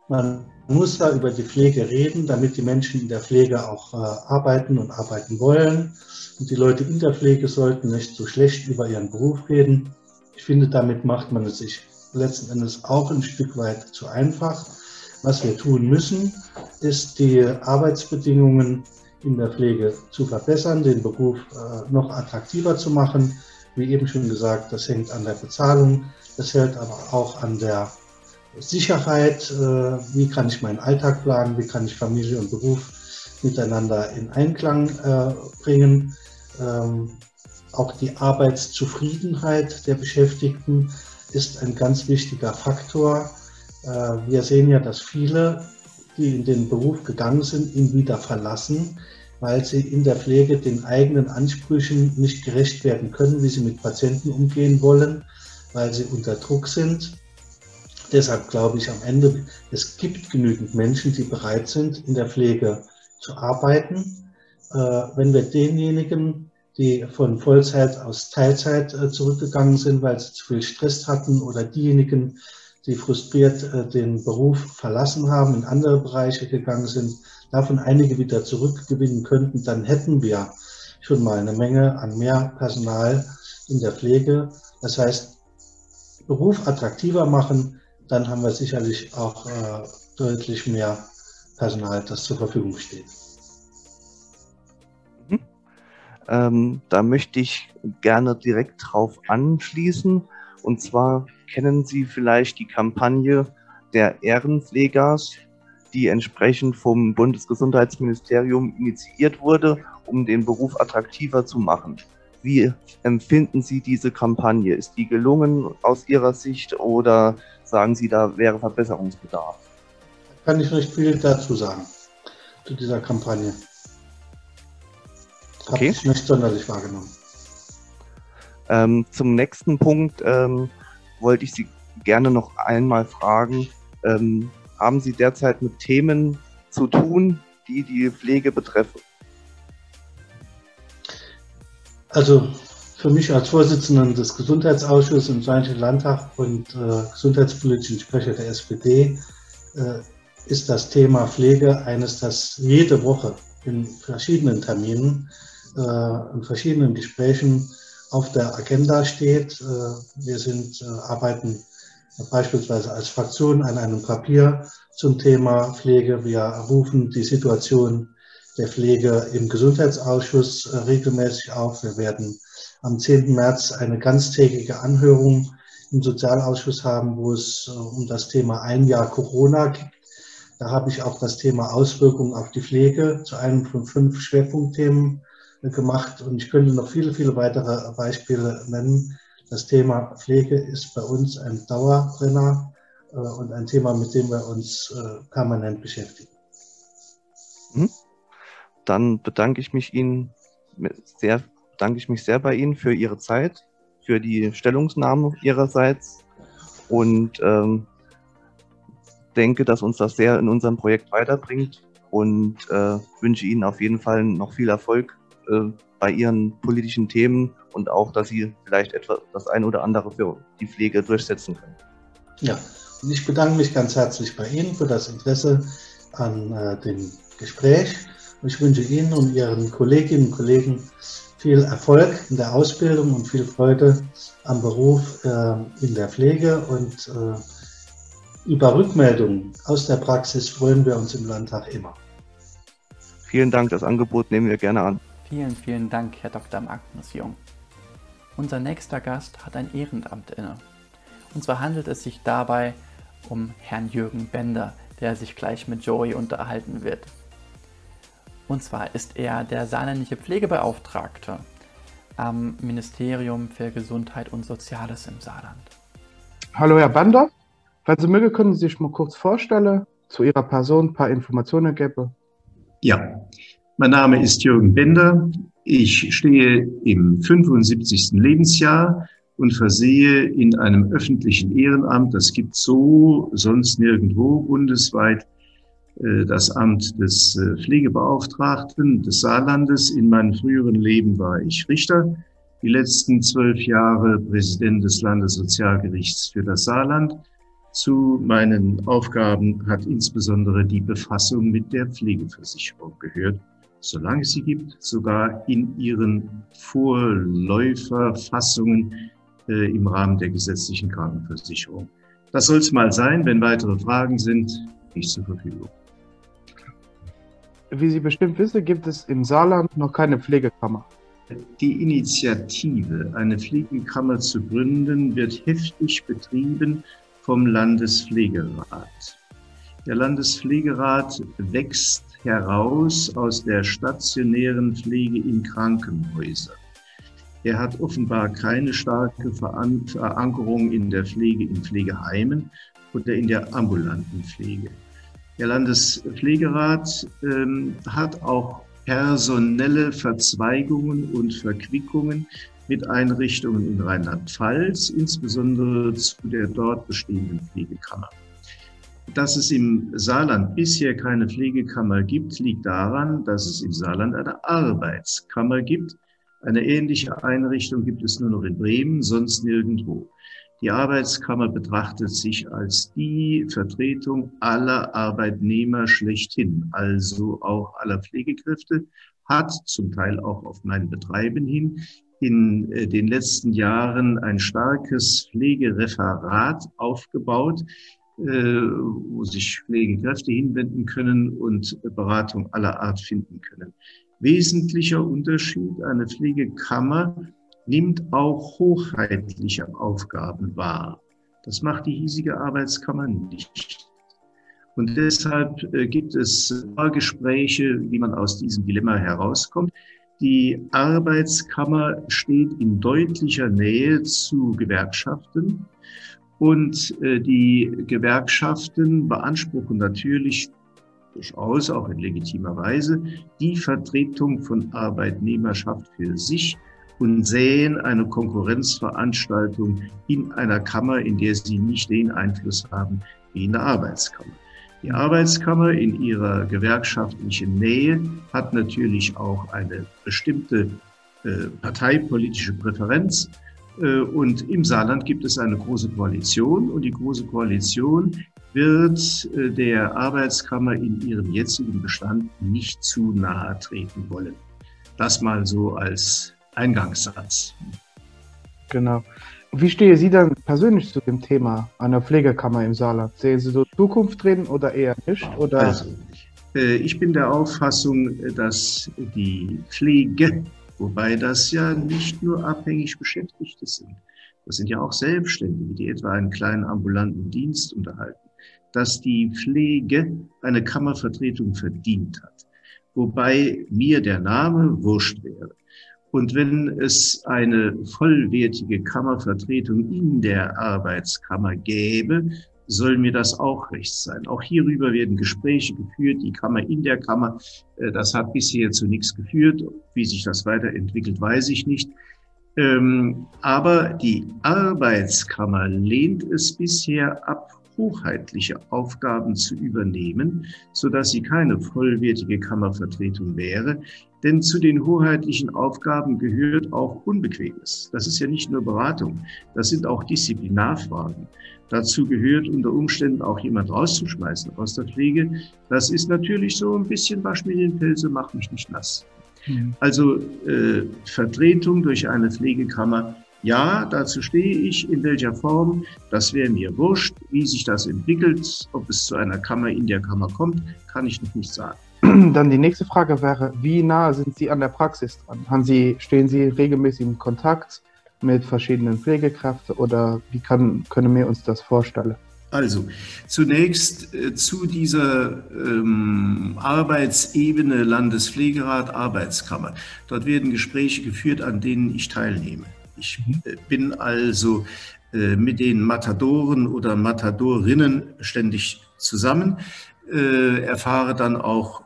man muss da über die Pflege reden, damit die Menschen in der Pflege auch äh, arbeiten und arbeiten wollen. Und die Leute in der Pflege sollten nicht so schlecht über ihren Beruf reden. Ich finde, damit macht man es sich letzten Endes auch ein Stück weit zu einfach. Was wir tun müssen, ist die Arbeitsbedingungen in der Pflege zu verbessern, den Beruf äh, noch attraktiver zu machen. Wie eben schon gesagt, das hängt an der Bezahlung, das hält aber auch an der Sicherheit, äh, wie kann ich meinen Alltag planen, wie kann ich Familie und Beruf miteinander in Einklang äh, bringen. Ähm, auch die Arbeitszufriedenheit der Beschäftigten ist ein ganz wichtiger Faktor. Äh, wir sehen ja, dass viele, die in den Beruf gegangen sind, ihn wieder verlassen, weil sie in der Pflege den eigenen Ansprüchen nicht gerecht werden können, wie sie mit Patienten umgehen wollen, weil sie unter Druck sind Deshalb glaube ich am Ende, es gibt genügend Menschen, die bereit sind, in der Pflege zu arbeiten. Äh, wenn wir denjenigen, die von Vollzeit aus Teilzeit äh, zurückgegangen sind, weil sie zu viel Stress hatten oder diejenigen, die frustriert äh, den Beruf verlassen haben, in andere Bereiche gegangen sind, davon einige wieder zurückgewinnen könnten, dann hätten wir schon mal eine Menge an mehr Personal in der Pflege. Das heißt, Beruf attraktiver machen, dann haben wir sicherlich auch äh, deutlich mehr Personal, das zur Verfügung steht. Ähm, da möchte ich gerne direkt drauf anschließen. Und zwar kennen Sie vielleicht die Kampagne der Ehrenpflegers, die entsprechend vom Bundesgesundheitsministerium initiiert wurde, um den Beruf attraktiver zu machen. Wie empfinden Sie diese Kampagne? Ist die gelungen aus Ihrer Sicht oder sagen Sie, da wäre Verbesserungsbedarf? Kann ich nicht viel dazu sagen, zu dieser Kampagne. Okay. Habe ich nicht sonderlich wahrgenommen. Ähm, zum nächsten Punkt ähm, wollte ich Sie gerne noch einmal fragen, ähm, haben Sie derzeit mit Themen zu tun, die die Pflege betreffen? Also für mich als Vorsitzenden des Gesundheitsausschusses im Saarländischen Landtag und äh, gesundheitspolitischen Sprecher der SPD äh, ist das Thema Pflege eines, das jede Woche in verschiedenen Terminen, in verschiedenen Gesprächen auf der Agenda steht. Äh, wir sind, äh, arbeiten beispielsweise als Fraktion an einem Papier zum Thema Pflege. Wir rufen die Situation der Pflege im Gesundheitsausschuss äh, regelmäßig auf. Wir werden am 10. März eine ganztägige Anhörung im Sozialausschuss haben, wo es äh, um das Thema ein Jahr Corona geht. Da habe ich auch das Thema Auswirkungen auf die Pflege zu einem von fünf Schwerpunktthemen äh, gemacht. Und ich könnte noch viele, viele weitere Beispiele nennen. Das Thema Pflege ist bei uns ein Dauerbrenner und ein Thema, mit dem wir uns permanent beschäftigen. Mhm dann bedanke ich mich Ihnen sehr, bedanke ich mich sehr bei Ihnen für Ihre Zeit, für die Stellungnahme Ihrerseits und ähm, denke, dass uns das sehr in unserem Projekt weiterbringt und äh, wünsche Ihnen auf jeden Fall noch viel Erfolg äh, bei Ihren politischen Themen und auch, dass Sie vielleicht etwas das ein oder andere für die Pflege durchsetzen können. Ja, und ich bedanke mich ganz herzlich bei Ihnen für das Interesse an äh, dem Gespräch ich wünsche Ihnen und Ihren Kolleginnen und Kollegen viel Erfolg in der Ausbildung und viel Freude am Beruf äh, in der Pflege und äh, über Rückmeldungen aus der Praxis freuen wir uns im Landtag immer. Vielen Dank, das Angebot nehmen wir gerne an. Vielen, vielen Dank, Herr Dr. Magnus Jung. Unser nächster Gast hat ein Ehrenamt inne. Und zwar handelt es sich dabei um Herrn Jürgen Bender, der sich gleich mit Joey unterhalten wird. Und zwar ist er der saarländische Pflegebeauftragte am Ministerium für Gesundheit und Soziales im Saarland. Hallo Herr Bander, falls Sie mögen, können Sie sich mal kurz vorstellen, zu Ihrer Person ein paar Informationen geben. Ja, mein Name ist Jürgen Bender. Ich stehe im 75. Lebensjahr, und versehe in einem öffentlichen Ehrenamt, das gibt so sonst nirgendwo bundesweit, äh, das Amt des äh, Pflegebeauftragten des Saarlandes. In meinem früheren Leben war ich Richter, die letzten zwölf Jahre Präsident des Landessozialgerichts für das Saarland. Zu meinen Aufgaben hat insbesondere die Befassung mit der Pflegeversicherung gehört, solange es sie gibt, sogar in ihren Vorläuferfassungen äh, im Rahmen der gesetzlichen Krankenversicherung. Das soll es mal sein. Wenn weitere Fragen sind, ich zur Verfügung. Wie Sie bestimmt wissen, gibt es im Saarland noch keine Pflegekammer. Die Initiative, eine Pflegekammer zu gründen, wird heftig betrieben vom Landespflegerat. Der Landespflegerat wächst heraus aus der stationären Pflege in Krankenhäusern. Er hat offenbar keine starke Verankerung in der Pflege in Pflegeheimen oder in der ambulanten Pflege. Der Landespflegerat ähm, hat auch personelle Verzweigungen und Verquickungen mit Einrichtungen in Rheinland-Pfalz, insbesondere zu der dort bestehenden Pflegekammer. Dass es im Saarland bisher keine Pflegekammer gibt, liegt daran, dass es im Saarland eine Arbeitskammer gibt. Eine ähnliche Einrichtung gibt es nur noch in Bremen, sonst nirgendwo. Die Arbeitskammer betrachtet sich als die Vertretung aller Arbeitnehmer schlechthin, also auch aller Pflegekräfte, hat zum Teil auch auf mein Betreiben hin in äh, den letzten Jahren ein starkes Pflegereferat aufgebaut, wo sich Pflegekräfte hinwenden können und Beratung aller Art finden können. Wesentlicher Unterschied, eine Pflegekammer nimmt auch hoheitliche Aufgaben wahr. Das macht die hiesige Arbeitskammer nicht. Und deshalb äh, gibt es Gespräche, wie man aus diesem Dilemma herauskommt. Die Arbeitskammer steht in deutlicher Nähe zu Gewerkschaften und äh, die Gewerkschaften beanspruchen natürlich durchaus auch in legitimer Weise die Vertretung von Arbeitnehmerschaft für sich und sähen eine Konkurrenzveranstaltung in einer Kammer, in der sie nicht den Einfluss haben wie in der Arbeitskammer. Die Arbeitskammer in ihrer gewerkschaftlichen Nähe hat natürlich auch eine bestimmte äh, parteipolitische Präferenz. Äh, und im Saarland gibt es eine große Koalition und die große Koalition wird äh, der Arbeitskammer in ihrem jetzigen Bestand nicht zu nahe treten wollen. Das mal so als Eingangssatz. Genau. Wie stehen Sie dann persönlich zu dem Thema einer Pflegekammer im Saarland? Sehen Sie so Zukunft drin oder eher nicht? Oder? Also, äh, ich bin der Auffassung, dass die Pflege, wobei das ja nicht nur abhängig Beschäftigte sind, das sind ja auch Selbstständige, die etwa einen kleinen ambulanten Dienst unterhalten, dass die Pflege eine Kammervertretung verdient hat. Wobei mir der Name wurscht wäre. Und wenn es eine vollwertige Kammervertretung in der Arbeitskammer gäbe, soll mir das auch recht sein. Auch hierüber werden Gespräche geführt, die Kammer in der Kammer. Äh, das hat bisher zu nichts geführt. Wie sich das weiterentwickelt, weiß ich nicht. Ähm, aber die Arbeitskammer lehnt es bisher ab, hoheitliche Aufgaben zu übernehmen, so dass sie keine vollwertige Kammervertretung wäre. Denn zu den hoheitlichen Aufgaben gehört auch Unbequemes. Das ist ja nicht nur Beratung, das sind auch Disziplinarfragen. Dazu gehört unter Umständen auch jemand rauszuschmeißen aus der Pflege. Das ist natürlich so ein bisschen Wasch mir den Pilze, mach mich nicht nass. Mhm. Also äh, Vertretung durch eine Pflegekammer ja, dazu stehe ich. In welcher Form, das wäre mir wurscht. Wie sich das entwickelt, ob es zu einer Kammer in der Kammer kommt, kann ich noch nicht sagen. Dann die nächste Frage wäre, wie nah sind Sie an der Praxis dran? Haben Sie, stehen Sie regelmäßig in Kontakt mit verschiedenen Pflegekräften oder wie kann, können wir uns das vorstellen? Also, zunächst äh, zu dieser ähm, Arbeitsebene Landespflegerat, Arbeitskammer. Dort werden Gespräche geführt, an denen ich teilnehme. Ich mhm. äh, bin also äh, mit den Matadoren oder Matadorinnen ständig zusammen, äh, erfahre dann auch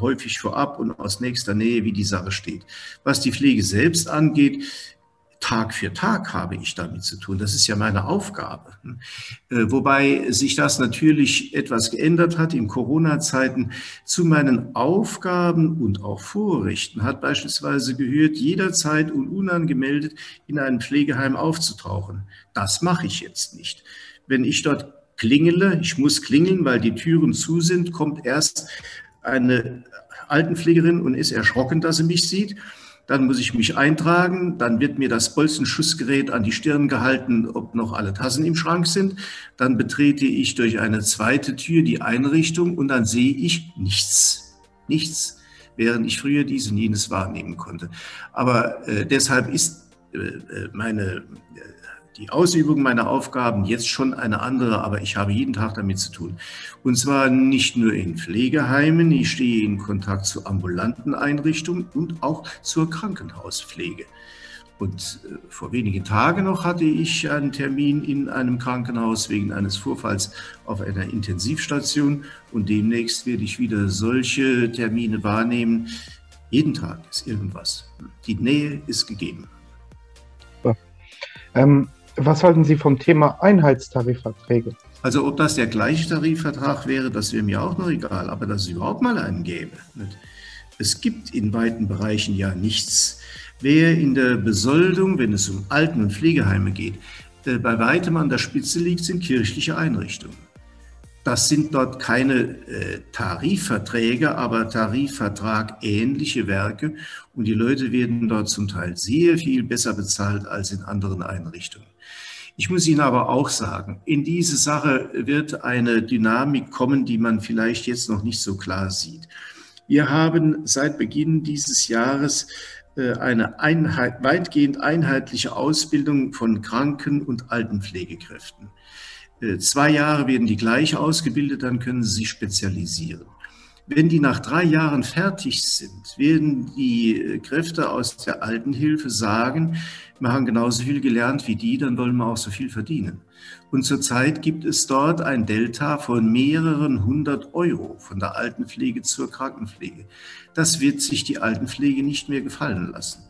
häufig vorab und aus nächster Nähe, wie die Sache steht. Was die Pflege selbst angeht, Tag für Tag habe ich damit zu tun. Das ist ja meine Aufgabe. Äh, wobei sich das natürlich etwas geändert hat in Corona-Zeiten. Zu meinen Aufgaben und auch Vorrechten hat beispielsweise gehört, jederzeit und unangemeldet in einem Pflegeheim aufzutauchen. Das mache ich jetzt nicht. Wenn ich dort klingele, ich muss klingeln, weil die Türen zu sind, kommt erst eine Altenpflegerin und ist erschrocken, dass sie mich sieht. Dann muss ich mich eintragen, dann wird mir das Bolzenschussgerät an die Stirn gehalten, ob noch alle Tassen im Schrank sind. Dann betrete ich durch eine zweite Tür die Einrichtung und dann sehe ich nichts. Nichts, während ich früher dies und jenes wahrnehmen konnte. Aber äh, deshalb ist äh, äh meine äh, die Ausübung meiner Aufgaben jetzt schon eine andere, aber ich habe jeden Tag damit zu tun. Und zwar nicht nur in Pflegeheimen, ich stehe in Kontakt zu ambulanten Einrichtungen und auch zur Krankenhauspflege. Und äh, vor wenigen Tagen noch hatte ich einen Termin in einem Krankenhaus wegen eines Vorfalls auf einer Intensivstation und demnächst werde ich wieder solche Termine wahrnehmen. Jeden Tag ist irgendwas. Die Nähe ist gegeben. Ähm, was halten Sie vom Thema Einheitstarifverträge? Also ob das der gleiche Tarifvertrag wäre, das wäre mir auch noch egal, aber dass es überhaupt mal einen gäbe. Es gibt in weiten Bereichen ja nichts. Wer in der Besoldung, wenn es um Alten- und Pflegeheime geht, äh, bei weitem an der Spitze liegt, sind kirchliche Einrichtungen. Das sind dort keine äh, Tarifverträge, aber Tarifvertrag ähnliche Werke und die Leute werden dort zum Teil sehr viel besser bezahlt als in anderen Einrichtungen. Ich muss Ihnen aber auch sagen, in diese Sache wird eine Dynamik kommen, die man vielleicht jetzt noch nicht so klar sieht. Wir haben seit Beginn dieses Jahres äh, eine Einheit, weitgehend einheitliche Ausbildung von Kranken- und Altenpflegekräften. Äh, zwei Jahre werden die gleich ausgebildet, dann können sie sich spezialisieren. Wenn die nach drei Jahren fertig sind, werden die äh, Kräfte aus der Altenhilfe sagen, wir haben genauso viel gelernt wie die, dann wollen wir auch so viel verdienen. Und zurzeit gibt es dort ein Delta von mehreren hundert Euro von der Altenpflege zur Krankenpflege. Das wird sich die Altenpflege nicht mehr gefallen lassen.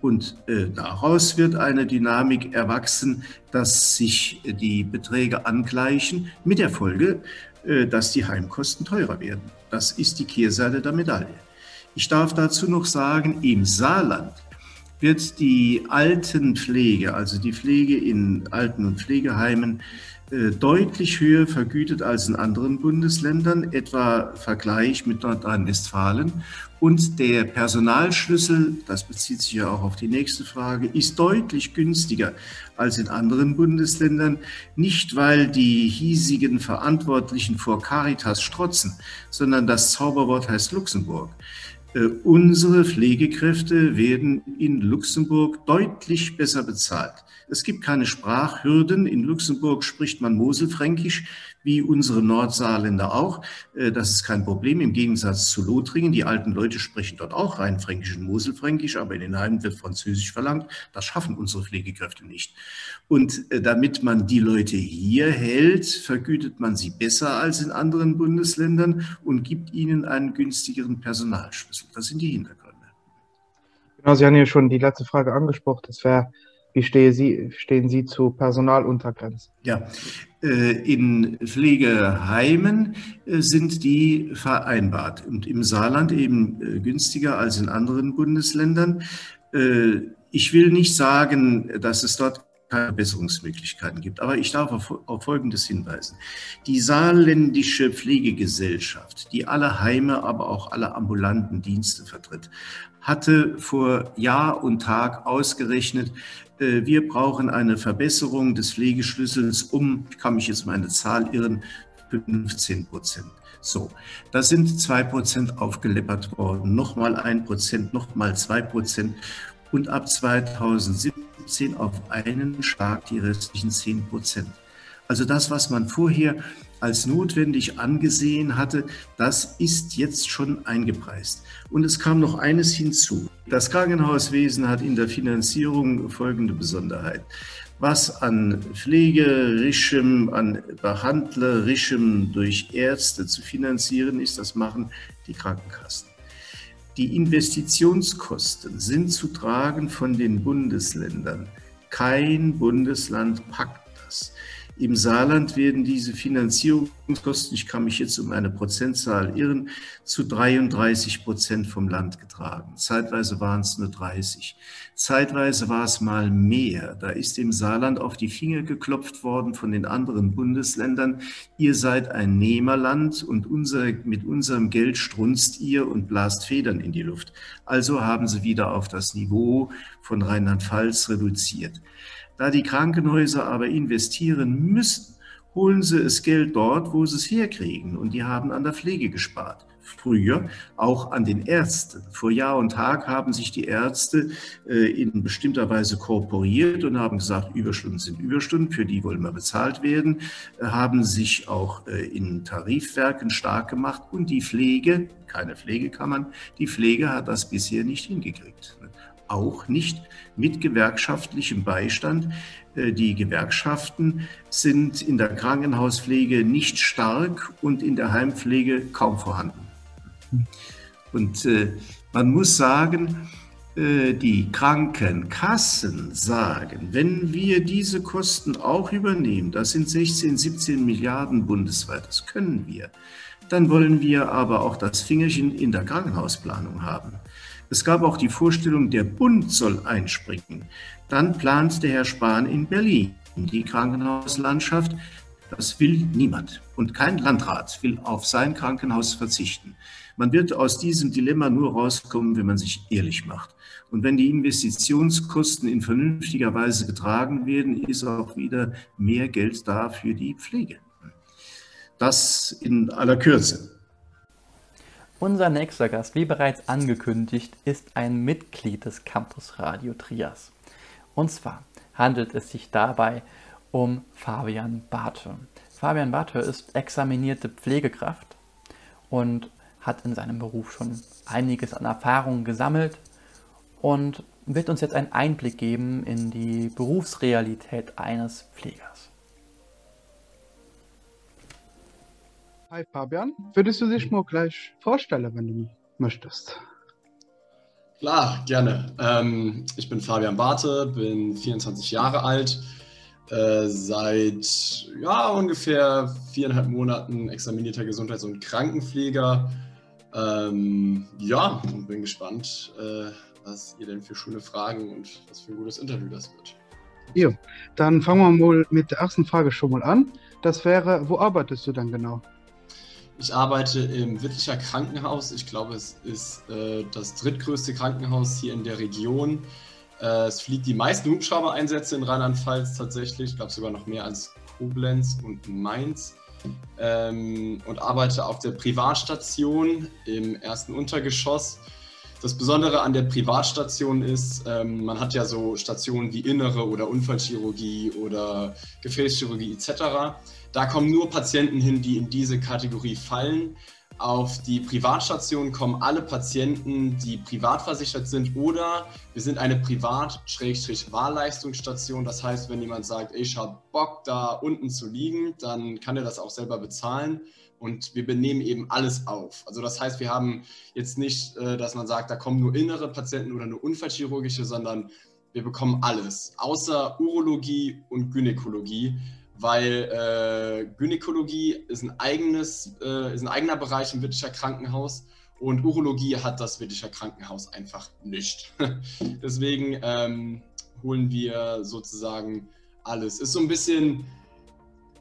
Und äh, daraus wird eine Dynamik erwachsen, dass sich die Beträge angleichen, mit der Folge, äh, dass die Heimkosten teurer werden. Das ist die Kehrseite der Medaille. Ich darf dazu noch sagen, im Saarland wird die Altenpflege, also die Pflege in Alten- und Pflegeheimen, äh, deutlich höher vergütet als in anderen Bundesländern, etwa Vergleich mit Nordrhein-Westfalen. Und der Personalschlüssel, das bezieht sich ja auch auf die nächste Frage, ist deutlich günstiger als in anderen Bundesländern. Nicht, weil die hiesigen Verantwortlichen vor Caritas strotzen, sondern das Zauberwort heißt Luxemburg. Äh, unsere Pflegekräfte werden in Luxemburg deutlich besser bezahlt. Es gibt keine Sprachhürden. In Luxemburg spricht man Moselfränkisch, wie unsere Nordsaarländer auch. Äh, das ist kein Problem im Gegensatz zu Lothringen. Die alten Leute sprechen dort auch rein Fränkisch und Moselfränkisch, aber in den Heimen wird Französisch verlangt. Das schaffen unsere Pflegekräfte nicht. Und äh, damit man die Leute hier hält, vergütet man sie besser als in anderen Bundesländern und gibt ihnen einen günstigeren Personalschlüssel. Das sind die Hintergründe. Genau, Sie haben ja schon die letzte Frage angesprochen. Das wäre wie stehen Sie, zu Personaluntergrenzen? Ja, in Pflegeheimen äh, sind die vereinbart und im Saarland eben äh, günstiger als in anderen Bundesländern. Ich will nicht sagen, dass es dort keine Verbesserungsmöglichkeiten gibt. Aber ich darf auf, auf, Folgendes hinweisen. Die saarländische Pflegegesellschaft, die alle Heime, aber auch alle ambulanten Dienste vertritt, hatte vor Jahr und Tag ausgerechnet, äh, wir brauchen eine Verbesserung des Pflegeschlüssels um, ich kann mich jetzt meine Zahl irren, 15 Prozent. So, da sind zwei Prozent aufgeleppert worden, nochmal ein Prozent, nochmal zwei Prozent und ab 2017 auf einen Schlag die restlichen 10 Prozent. Also das, was man vorher als notwendig angesehen hatte, das ist jetzt schon eingepreist. Und es kam noch eines hinzu. Das Krankenhauswesen hat in der Finanzierung folgende Besonderheit. Was an pflegerischem, an behandlerischem durch Ärzte zu finanzieren ist, das machen die Krankenkassen. Die Investitionskosten sind zu tragen von den Bundesländern. Kein Bundesland packt. Im Saarland werden diese Finanzierungskosten, ich kann mich jetzt um eine Prozentzahl irren, zu 33 Prozent vom Land getragen. Zeitweise waren es nur 30. Zeitweise war es mal mehr. Da ist dem Saarland auf die Finger geklopft worden von den anderen Bundesländern. Ihr seid ein Nehmerland und unser, mit unserem Geld strunzt ihr und blast Federn in die Luft. Also haben sie wieder auf das Niveau von Rheinland-Pfalz reduziert. Da die Krankenhäuser aber investieren müssen, holen sie das Geld dort, wo sie es herkriegen. Und die haben an der Pflege gespart. Früher auch an den Ärzten. Vor Jahr und Tag haben sich die Ärzte äh, in bestimmter Weise korporiert und haben gesagt, Überstunden sind Überstunden, für die wollen wir bezahlt werden, äh, haben sich auch äh, in Tarifwerken stark gemacht und die Pflege, keine Pflegekammern, die Pflege hat das bisher nicht hingekriegt auch nicht mit gewerkschaftlichem Beistand. Äh, die Gewerkschaften sind in der Krankenhauspflege nicht stark und in der Heimpflege kaum vorhanden. Und äh, man muss sagen, äh, die Krankenkassen sagen, wenn wir diese Kosten auch übernehmen, das sind 16, 17 Milliarden bundesweit, das können wir, dann wollen wir aber auch das Fingerchen in der Krankenhausplanung haben. Es gab auch die Vorstellung, der Bund soll einspringen. Dann plant der Herr Spahn in Berlin die Krankenhauslandschaft. Das will niemand. Und kein Landrat will auf sein Krankenhaus verzichten. Man wird aus diesem Dilemma nur rauskommen, wenn man sich ehrlich macht. Und wenn die Investitionskosten in vernünftiger Weise getragen werden, ist auch wieder mehr Geld da für die Pflege. Das in aller Kürze. Unser nächster Gast, wie bereits angekündigt, ist ein Mitglied des Campus Radio Trias. Und zwar handelt es sich dabei um Fabian Barthe. Fabian Barthe ist examinierte Pflegekraft und hat in seinem Beruf schon einiges an Erfahrung gesammelt und wird uns jetzt einen Einblick geben in die Berufsrealität eines Pflegers. Hi Fabian, würdest du dich mal gleich vorstellen, wenn du möchtest? Klar, gerne. Ähm, ich bin Fabian Barthe, bin 24 Jahre alt, äh, seit ja, ungefähr viereinhalb Monaten examinierter Gesundheits- und Krankenpfleger. Ähm, ja, und bin gespannt, äh, was ihr denn für schöne Fragen und was für ein gutes Interview das wird. Jo, dann fangen wir mal mit der ersten Frage schon mal an. Das wäre, wo arbeitest du dann genau? Ich arbeite im Wittlicher Krankenhaus. Ich glaube, es ist äh, das drittgrößte Krankenhaus hier in der Region. Äh, es fliegt die meisten Hubschrauber-Einsätze in Rheinland-Pfalz tatsächlich. Ich glaube sogar noch mehr als Koblenz und Mainz. Ähm, und arbeite auf der Privatstation im ersten Untergeschoss. Das Besondere an der Privatstation ist, ähm, man hat ja so Stationen wie Innere oder Unfallchirurgie oder Gefäßchirurgie etc. Da kommen nur Patienten hin, die in diese Kategorie fallen. Auf die Privatstation kommen alle Patienten, die privat versichert sind oder wir sind eine Privat-Wahlleistungsstation. Das heißt, wenn jemand sagt, ich habe Bock da unten zu liegen, dann kann er das auch selber bezahlen und wir benehmen eben alles auf. Also das heißt, wir haben jetzt nicht, äh, dass man sagt, da kommen nur innere Patienten oder nur unfallchirurgische, sondern wir bekommen alles, außer Urologie und Gynäkologie weil äh, Gynäkologie ist ein, eigenes, äh, ist ein eigener Bereich im Wittischer Krankenhaus und Urologie hat das Wittischer Krankenhaus einfach nicht. Deswegen ähm, holen wir sozusagen alles. Ist so ein bisschen,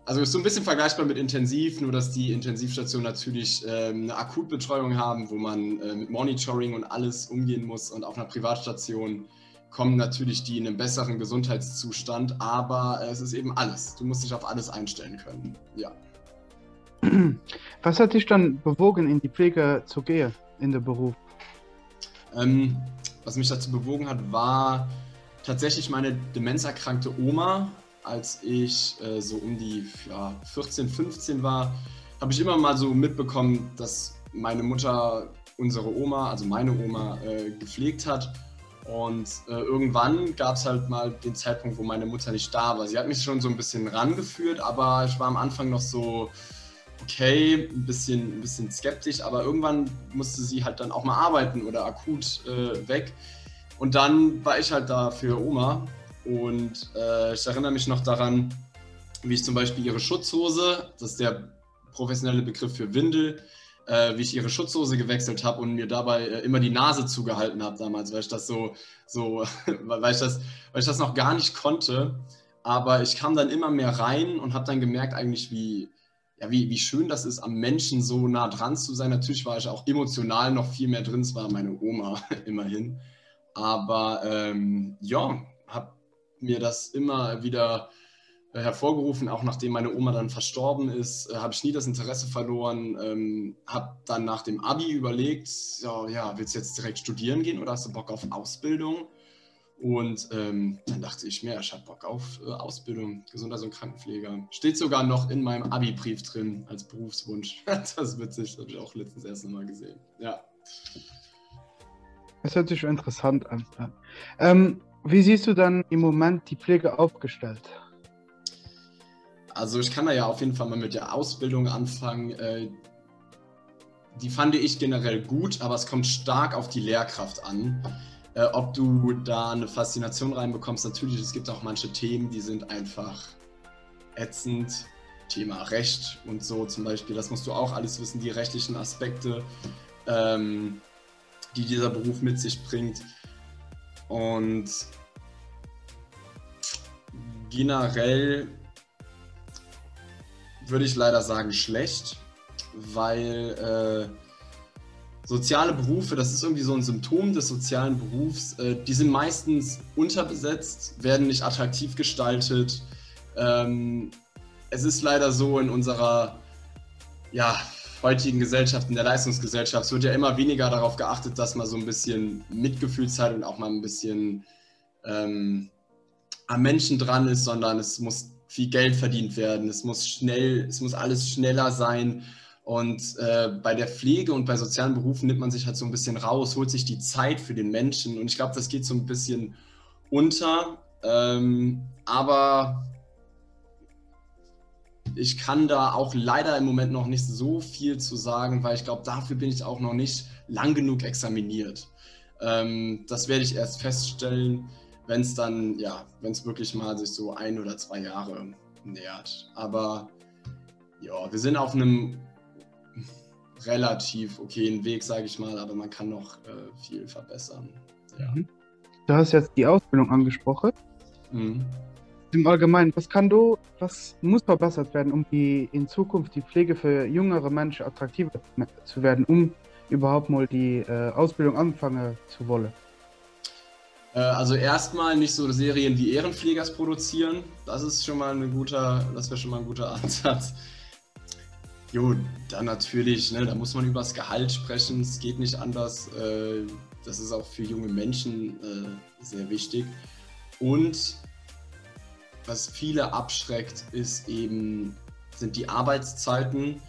also ist so ein bisschen vergleichbar mit Intensiv, nur dass die Intensivstationen natürlich ähm, eine Akutbetreuung haben, wo man äh, mit Monitoring und alles umgehen muss und auf einer Privatstation kommen natürlich die in einem besseren Gesundheitszustand, aber es ist eben alles. Du musst dich auf alles einstellen können. Ja. Was hat dich dann bewogen, in die Pflege zu gehen, in den Beruf? Ähm, was mich dazu bewogen hat, war tatsächlich meine demenzerkrankte Oma. Als ich äh, so um die ja, 14, 15 war, habe ich immer mal so mitbekommen, dass meine Mutter unsere Oma, also meine Oma, äh, gepflegt hat. Und äh, irgendwann gab es halt mal den Zeitpunkt, wo meine Mutter nicht da war. Sie hat mich schon so ein bisschen rangeführt, aber ich war am Anfang noch so, okay, ein bisschen, ein bisschen skeptisch, aber irgendwann musste sie halt dann auch mal arbeiten oder akut äh, weg. Und dann war ich halt da für Oma Und äh, ich erinnere mich noch daran, wie ich zum Beispiel ihre Schutzhose, das ist der professionelle Begriff für Windel, äh, wie ich ihre Schutzhose gewechselt habe und mir dabei äh, immer die Nase zugehalten habe damals, weil ich das so, so weil, ich das, weil ich das noch gar nicht konnte. Aber ich kam dann immer mehr rein und habe dann gemerkt eigentlich, wie, ja, wie, wie schön das ist, am Menschen so nah dran zu sein. Natürlich war ich auch emotional noch viel mehr drin, es war meine Oma immerhin. Aber ähm, ja, habe mir das immer wieder hervorgerufen, auch nachdem meine Oma dann verstorben ist, äh, habe ich nie das Interesse verloren, ähm, habe dann nach dem Abi überlegt, ja, ja, willst du jetzt direkt studieren gehen oder hast du Bock auf Ausbildung? Und ähm, dann dachte ich mir, ich habe Bock auf äh, Ausbildung, Gesundheits- und Krankenpfleger. Steht sogar noch in meinem Abi-Brief drin als Berufswunsch. das ist witzig, habe ich auch letztens erst mal gesehen. Ja. Das hört sich interessant an. Ähm, wie siehst du dann im Moment die Pflege aufgestellt? Also ich kann da ja auf jeden Fall mal mit der Ausbildung anfangen. Äh, die fand ich generell gut, aber es kommt stark auf die Lehrkraft an äh, ob du da eine Faszination reinbekommst, natürlich, es gibt auch manche Themen, die sind einfach ätzend. Thema Recht und so zum Beispiel, das musst du auch alles wissen, die rechtlichen Aspekte, ähm, die dieser Beruf mit sich bringt. Und generell würde ich leider sagen schlecht, weil äh, soziale Berufe, das ist irgendwie so ein Symptom des sozialen Berufs, äh, die sind meistens unterbesetzt, werden nicht attraktiv gestaltet. Ähm, es ist leider so in unserer ja, heutigen Gesellschaft, in der Leistungsgesellschaft, es wird ja immer weniger darauf geachtet, dass man so ein bisschen Mitgefühl zeigt und auch mal ein bisschen ähm, am Menschen dran ist, sondern es muss viel Geld verdient werden, es muss schnell, es muss alles schneller sein. Und äh, bei der Pflege und bei sozialen Berufen nimmt man sich halt so ein bisschen raus, holt sich die Zeit für den Menschen. Und ich glaube, das geht so ein bisschen unter. Ähm, aber ich kann da auch leider im Moment noch nicht so viel zu sagen, weil ich glaube, dafür bin ich auch noch nicht lang genug examiniert. Ähm, das werde ich erst feststellen, wenn es dann, ja, wenn es wirklich mal sich so ein oder zwei Jahre nähert. Aber ja, wir sind auf einem relativ okayen Weg, sage ich mal, aber man kann noch äh, viel verbessern. Ja. Mhm. Du hast jetzt die Ausbildung angesprochen. Mhm. Im Allgemeinen, was kann du, was muss verbessert werden, um die in Zukunft die Pflege für jüngere Menschen attraktiver zu werden, um überhaupt mal die äh, Ausbildung anfangen zu wollen? Äh, also erstmal nicht so Serien wie Ehrenpflegers produzieren. Das ist schon mal ein guter, das wäre schon mal ein guter Ansatz. Jo, dann natürlich, ne, da muss man über das Gehalt sprechen, es geht nicht anders. Äh, das ist auch für junge Menschen äh, sehr wichtig. Und was viele abschreckt, ist eben, sind die Arbeitszeiten.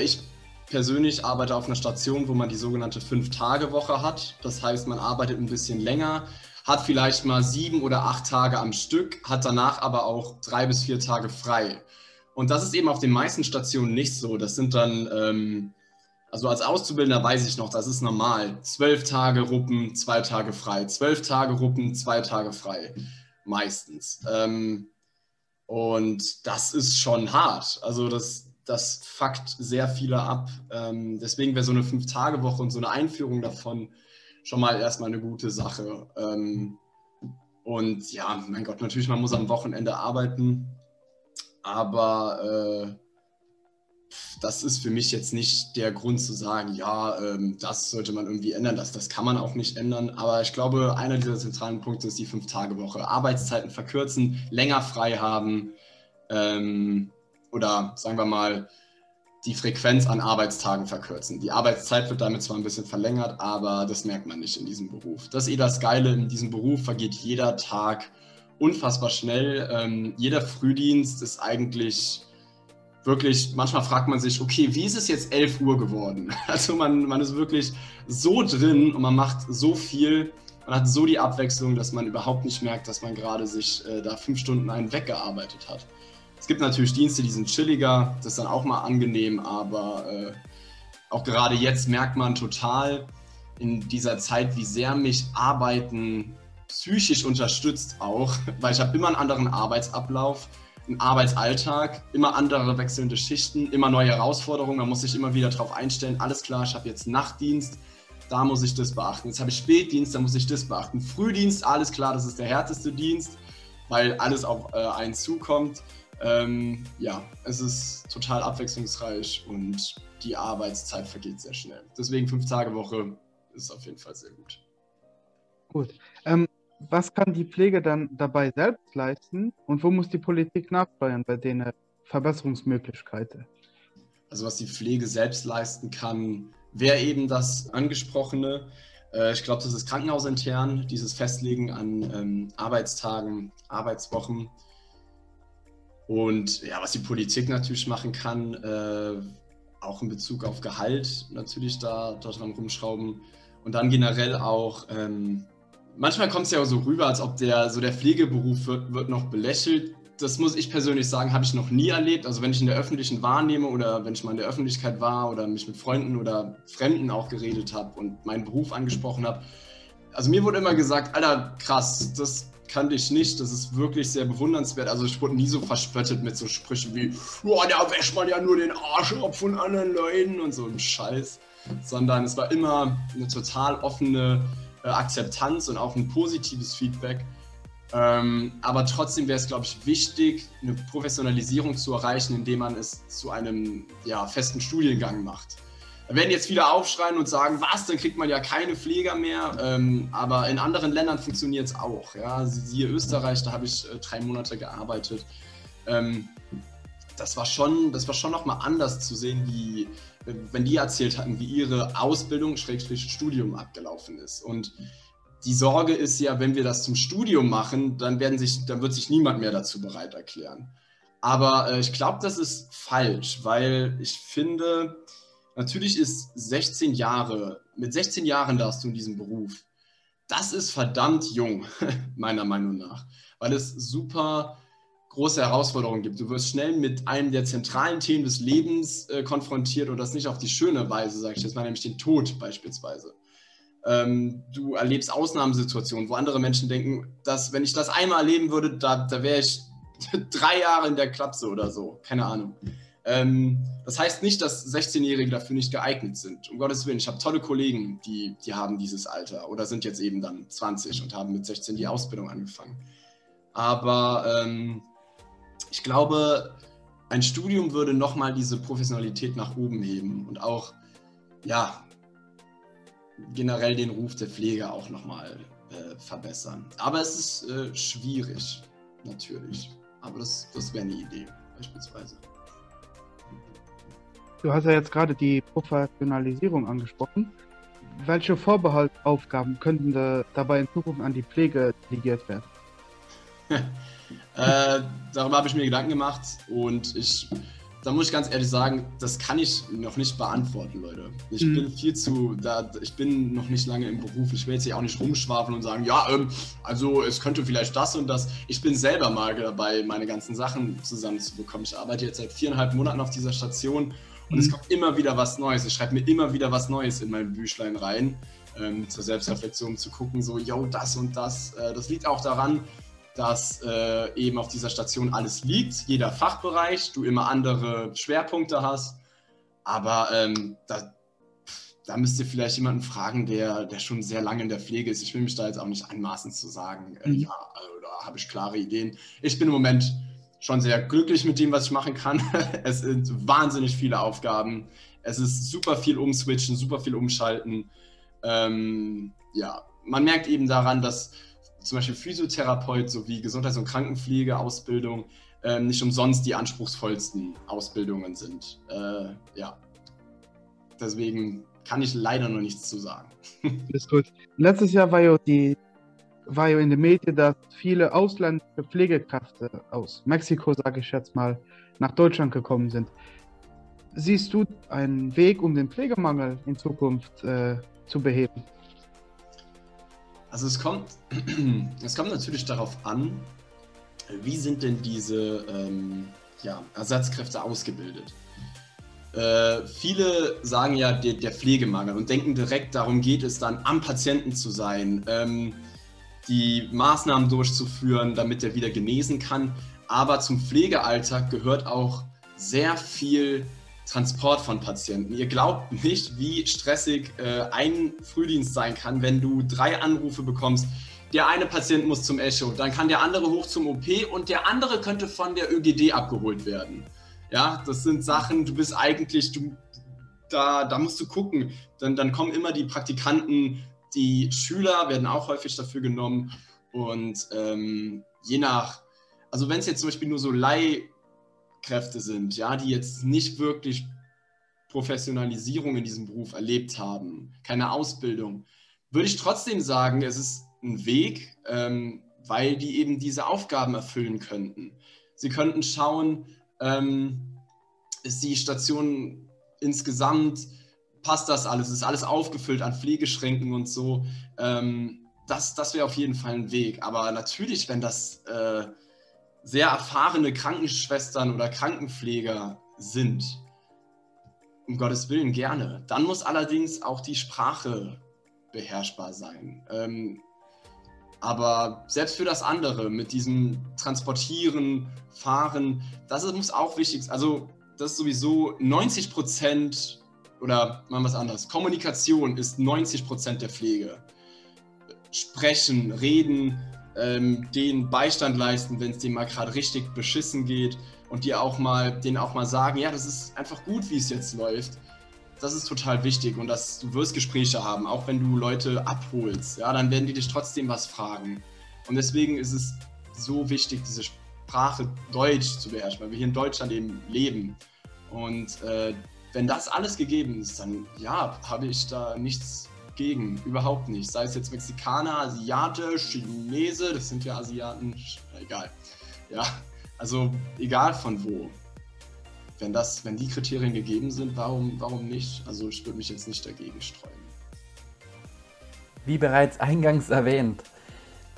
Ich persönlich arbeite auf einer Station, wo man die sogenannte Fünf-Tage-Woche hat. Das heißt, man arbeitet ein bisschen länger, hat vielleicht mal sieben oder acht Tage am Stück, hat danach aber auch drei bis vier Tage frei. Und das ist eben auf den meisten Stationen nicht so. Das sind dann, ähm, also als Auszubildender weiß ich noch, das ist normal. Zwölf Tage Ruppen, zwei Tage frei. Zwölf Tage Ruppen, zwei Tage frei. Meistens. Ähm, und das ist schon hart. Also das, das fuckt sehr viele ab. Ähm, deswegen wäre so eine Fünf-Tage-Woche und so eine Einführung davon schon mal erstmal eine gute Sache. Ähm, und ja, mein Gott, natürlich, man muss am Wochenende arbeiten. Aber äh, das ist für mich jetzt nicht der Grund zu sagen, ja, ähm, das sollte man irgendwie ändern. Das, das kann man auch nicht ändern. Aber ich glaube, einer dieser zentralen Punkte ist die Fünf-Tage-Woche. Arbeitszeiten verkürzen, länger frei haben ähm, oder sagen wir mal, die Frequenz an Arbeitstagen verkürzen. Die Arbeitszeit wird damit zwar ein bisschen verlängert, aber das merkt man nicht in diesem Beruf. Das ist eh das Geile, in diesem Beruf vergeht jeder Tag unfassbar schnell. Ähm, jeder Frühdienst ist eigentlich wirklich, manchmal fragt man sich, okay, wie ist es jetzt 11 Uhr geworden? Also man, man ist wirklich so drin und man macht so viel, man hat so die Abwechslung, dass man überhaupt nicht merkt, dass man gerade sich äh, da fünf Stunden einen weggearbeitet hat. Es gibt natürlich Dienste, die sind chilliger, das ist dann auch mal angenehm, aber äh, auch gerade jetzt merkt man total in dieser Zeit, wie sehr mich Arbeiten psychisch unterstützt auch, weil ich habe immer einen anderen Arbeitsablauf, einen Arbeitsalltag, immer andere wechselnde Schichten, immer neue Herausforderungen, man muss sich immer wieder darauf einstellen, alles klar, ich habe jetzt Nachtdienst, da muss ich das beachten. Jetzt habe ich Spätdienst, da muss ich das beachten. Frühdienst, alles klar, das ist der härteste Dienst, weil alles auf äh, einen zukommt. Ähm, ja, es ist total abwechslungsreich und die Arbeitszeit vergeht sehr schnell. Deswegen fünf Tage Woche ist auf jeden Fall sehr gut. Gut. Ähm, was kann die Pflege dann dabei selbst leisten und wo muss die Politik nachsteuern bei den Verbesserungsmöglichkeiten? Also was die Pflege selbst leisten kann, wäre eben das angesprochene. Äh, ich glaube, das ist krankenhausintern, dieses Festlegen an ähm, Arbeitstagen, Arbeitswochen. Und ja, was die Politik natürlich machen kann, äh, auch in Bezug auf Gehalt natürlich da daran rumschrauben. Und dann generell auch ähm, manchmal kommt es ja so rüber, als ob der so der Pflegeberuf wird, wird noch belächelt. Das muss ich persönlich sagen, habe ich noch nie erlebt. Also wenn ich in der öffentlichen wahrnehme oder wenn ich mal in der Öffentlichkeit war oder mich mit Freunden oder Fremden auch geredet habe und meinen Beruf angesprochen habe. Also mir wurde immer gesagt, Alter, krass, das kannte ich nicht. Das ist wirklich sehr bewundernswert. Also ich wurde nie so verspöttet mit so Sprüchen wie, boah, da wäscht man ja nur den Arsch ab von anderen Leuten und so ein Scheiß. Sondern es war immer eine total offene äh, Akzeptanz und auch ein positives Feedback. Ähm, aber trotzdem wäre es, glaube ich, wichtig, eine Professionalisierung zu erreichen, indem man es zu einem ja, festen Studiengang macht. Da werden jetzt viele aufschreien und sagen, was, dann kriegt man ja keine Pfleger mehr. Ähm, aber in anderen Ländern funktioniert es auch. Ja? Siehe Österreich, da habe ich äh, drei Monate gearbeitet. Ähm, das war schon, das war schon nochmal anders zu sehen, wie, wenn die erzählt hatten, wie ihre Ausbildung, Schrägstrich Studium abgelaufen ist. Und die Sorge ist ja, wenn wir das zum Studium machen, dann, werden sich, dann wird sich niemand mehr dazu bereit erklären. Aber äh, ich glaube, das ist falsch, weil ich finde, natürlich ist 16 Jahre, mit 16 Jahren darfst du in diesem Beruf. Das ist verdammt jung, meiner Meinung nach, weil es super große Herausforderungen gibt. Du wirst schnell mit einem der zentralen Themen des Lebens äh, konfrontiert und das nicht auf die schöne Weise, sage ich jetzt mal, nämlich den Tod beispielsweise. Ähm, du erlebst Ausnahmesituationen, wo andere Menschen denken, dass wenn ich das einmal erleben würde, da, da wäre ich drei Jahre in der Klapse oder so. Keine Ahnung. Ähm, das heißt nicht, dass 16-Jährige dafür nicht geeignet sind. Um Gottes Willen, ich habe tolle Kollegen, die, die haben dieses Alter oder sind jetzt eben dann 20 und haben mit 16 die Ausbildung angefangen. Aber ähm, ich glaube, ein Studium würde nochmal diese Professionalität nach oben heben und auch, ja, generell den Ruf der Pflege auch nochmal äh, verbessern. Aber es ist äh, schwierig, natürlich. Aber das, das wäre eine Idee, beispielsweise. Du hast ja jetzt gerade die Professionalisierung angesprochen. Welche Vorbehaltsaufgaben könnten da dabei in Zukunft an die Pflege delegiert werden? Äh, darüber habe ich mir Gedanken gemacht und ich, da muss ich ganz ehrlich sagen, das kann ich noch nicht beantworten, Leute. Ich mhm. bin viel zu, da, ich bin noch nicht lange im Beruf. Ich will jetzt hier auch nicht rumschwafeln und sagen, ja, ähm, also es könnte vielleicht das und das. Ich bin selber mal dabei, meine ganzen Sachen zusammenzubekommen. Ich arbeite jetzt seit viereinhalb Monaten auf dieser Station und mhm. es kommt immer wieder was Neues. Ich schreibe mir immer wieder was Neues in mein Büchlein rein. Ähm, zur Selbstreflexion zu gucken, so, yo, das und das. Äh, das liegt auch daran, dass äh, eben auf dieser Station alles liegt, jeder Fachbereich, du immer andere Schwerpunkte hast. Aber ähm, da, da müsst ihr vielleicht jemanden fragen, der, der schon sehr lange in der Pflege ist. Ich will mich da jetzt auch nicht anmaßen zu sagen, äh, mhm. ja, also, da habe ich klare Ideen. Ich bin im Moment schon sehr glücklich mit dem, was ich machen kann. es sind wahnsinnig viele Aufgaben. Es ist super viel umswitchen, super viel umschalten. Ähm, ja, man merkt eben daran, dass zum Beispiel Physiotherapeut sowie Gesundheits- und Krankenpflegeausbildung äh, nicht umsonst die anspruchsvollsten Ausbildungen sind. Äh, ja, deswegen kann ich leider noch nichts zu sagen. Ist gut. Letztes Jahr war ja, die, war ja in den Medien, dass viele ausländische Pflegekräfte aus Mexiko, sage ich jetzt mal, nach Deutschland gekommen sind. Siehst du einen Weg, um den Pflegemangel in Zukunft äh, zu beheben? Also es kommt, es kommt natürlich darauf an, wie sind denn diese ähm, ja, Ersatzkräfte ausgebildet. Äh, viele sagen ja der, der, Pflegemangel und denken direkt, darum geht es dann, am Patienten zu sein, ähm, die Maßnahmen durchzuführen, damit er wieder genesen kann. Aber zum Pflegealltag gehört auch sehr viel Transport von Patienten. Ihr glaubt nicht, wie stressig äh, ein Frühdienst sein kann, wenn du drei Anrufe bekommst. Der eine Patient muss zum Echo, dann kann der andere hoch zum OP und der andere könnte von der ÖGD abgeholt werden. Ja, das sind Sachen, du bist eigentlich, du, da, da musst du gucken. Dann, dann kommen immer die Praktikanten, die Schüler werden auch häufig dafür genommen und ähm, je nach, also wenn es jetzt zum Beispiel nur so Leih Kräfte sind, ja, die jetzt nicht wirklich Professionalisierung in diesem Beruf erlebt haben, keine Ausbildung, würde ich trotzdem sagen, es ist ein Weg, ähm, weil die eben diese Aufgaben erfüllen könnten. Sie könnten schauen, ähm, ist die Station insgesamt, passt das alles, ist alles aufgefüllt an Pflegeschränken und so. Ähm, das das wäre auf jeden Fall ein Weg. Aber natürlich, wenn das äh, sehr erfahrene Krankenschwestern oder Krankenpfleger sind, um Gottes Willen gerne. Dann muss allerdings auch die Sprache beherrschbar sein. Ähm, aber selbst für das andere, mit diesem Transportieren, Fahren, das muss auch wichtig sein. Also das ist sowieso 90 Prozent oder machen wir es anders. Kommunikation ist 90 Prozent der Pflege. Sprechen, reden, ähm, den Beistand leisten, wenn es dem mal gerade richtig beschissen geht und dir auch mal, denen auch mal sagen, ja, das ist einfach gut, wie es jetzt läuft. Das ist total wichtig und dass du wirst Gespräche haben, auch wenn du Leute abholst, ja, dann werden die dich trotzdem was fragen. Und deswegen ist es so wichtig, diese Sprache Deutsch zu beherrschen, weil wir hier in Deutschland eben leben. Und äh, wenn das alles gegeben ist, dann ja, habe ich da nichts gegen, überhaupt nicht. Sei es jetzt Mexikaner, Asiate, Chinese, das sind ja Asiaten, egal. Ja, also egal von wo. Wenn, das, wenn die Kriterien gegeben sind, warum, warum nicht? Also ich würde mich jetzt nicht dagegen streuen. Wie bereits eingangs erwähnt,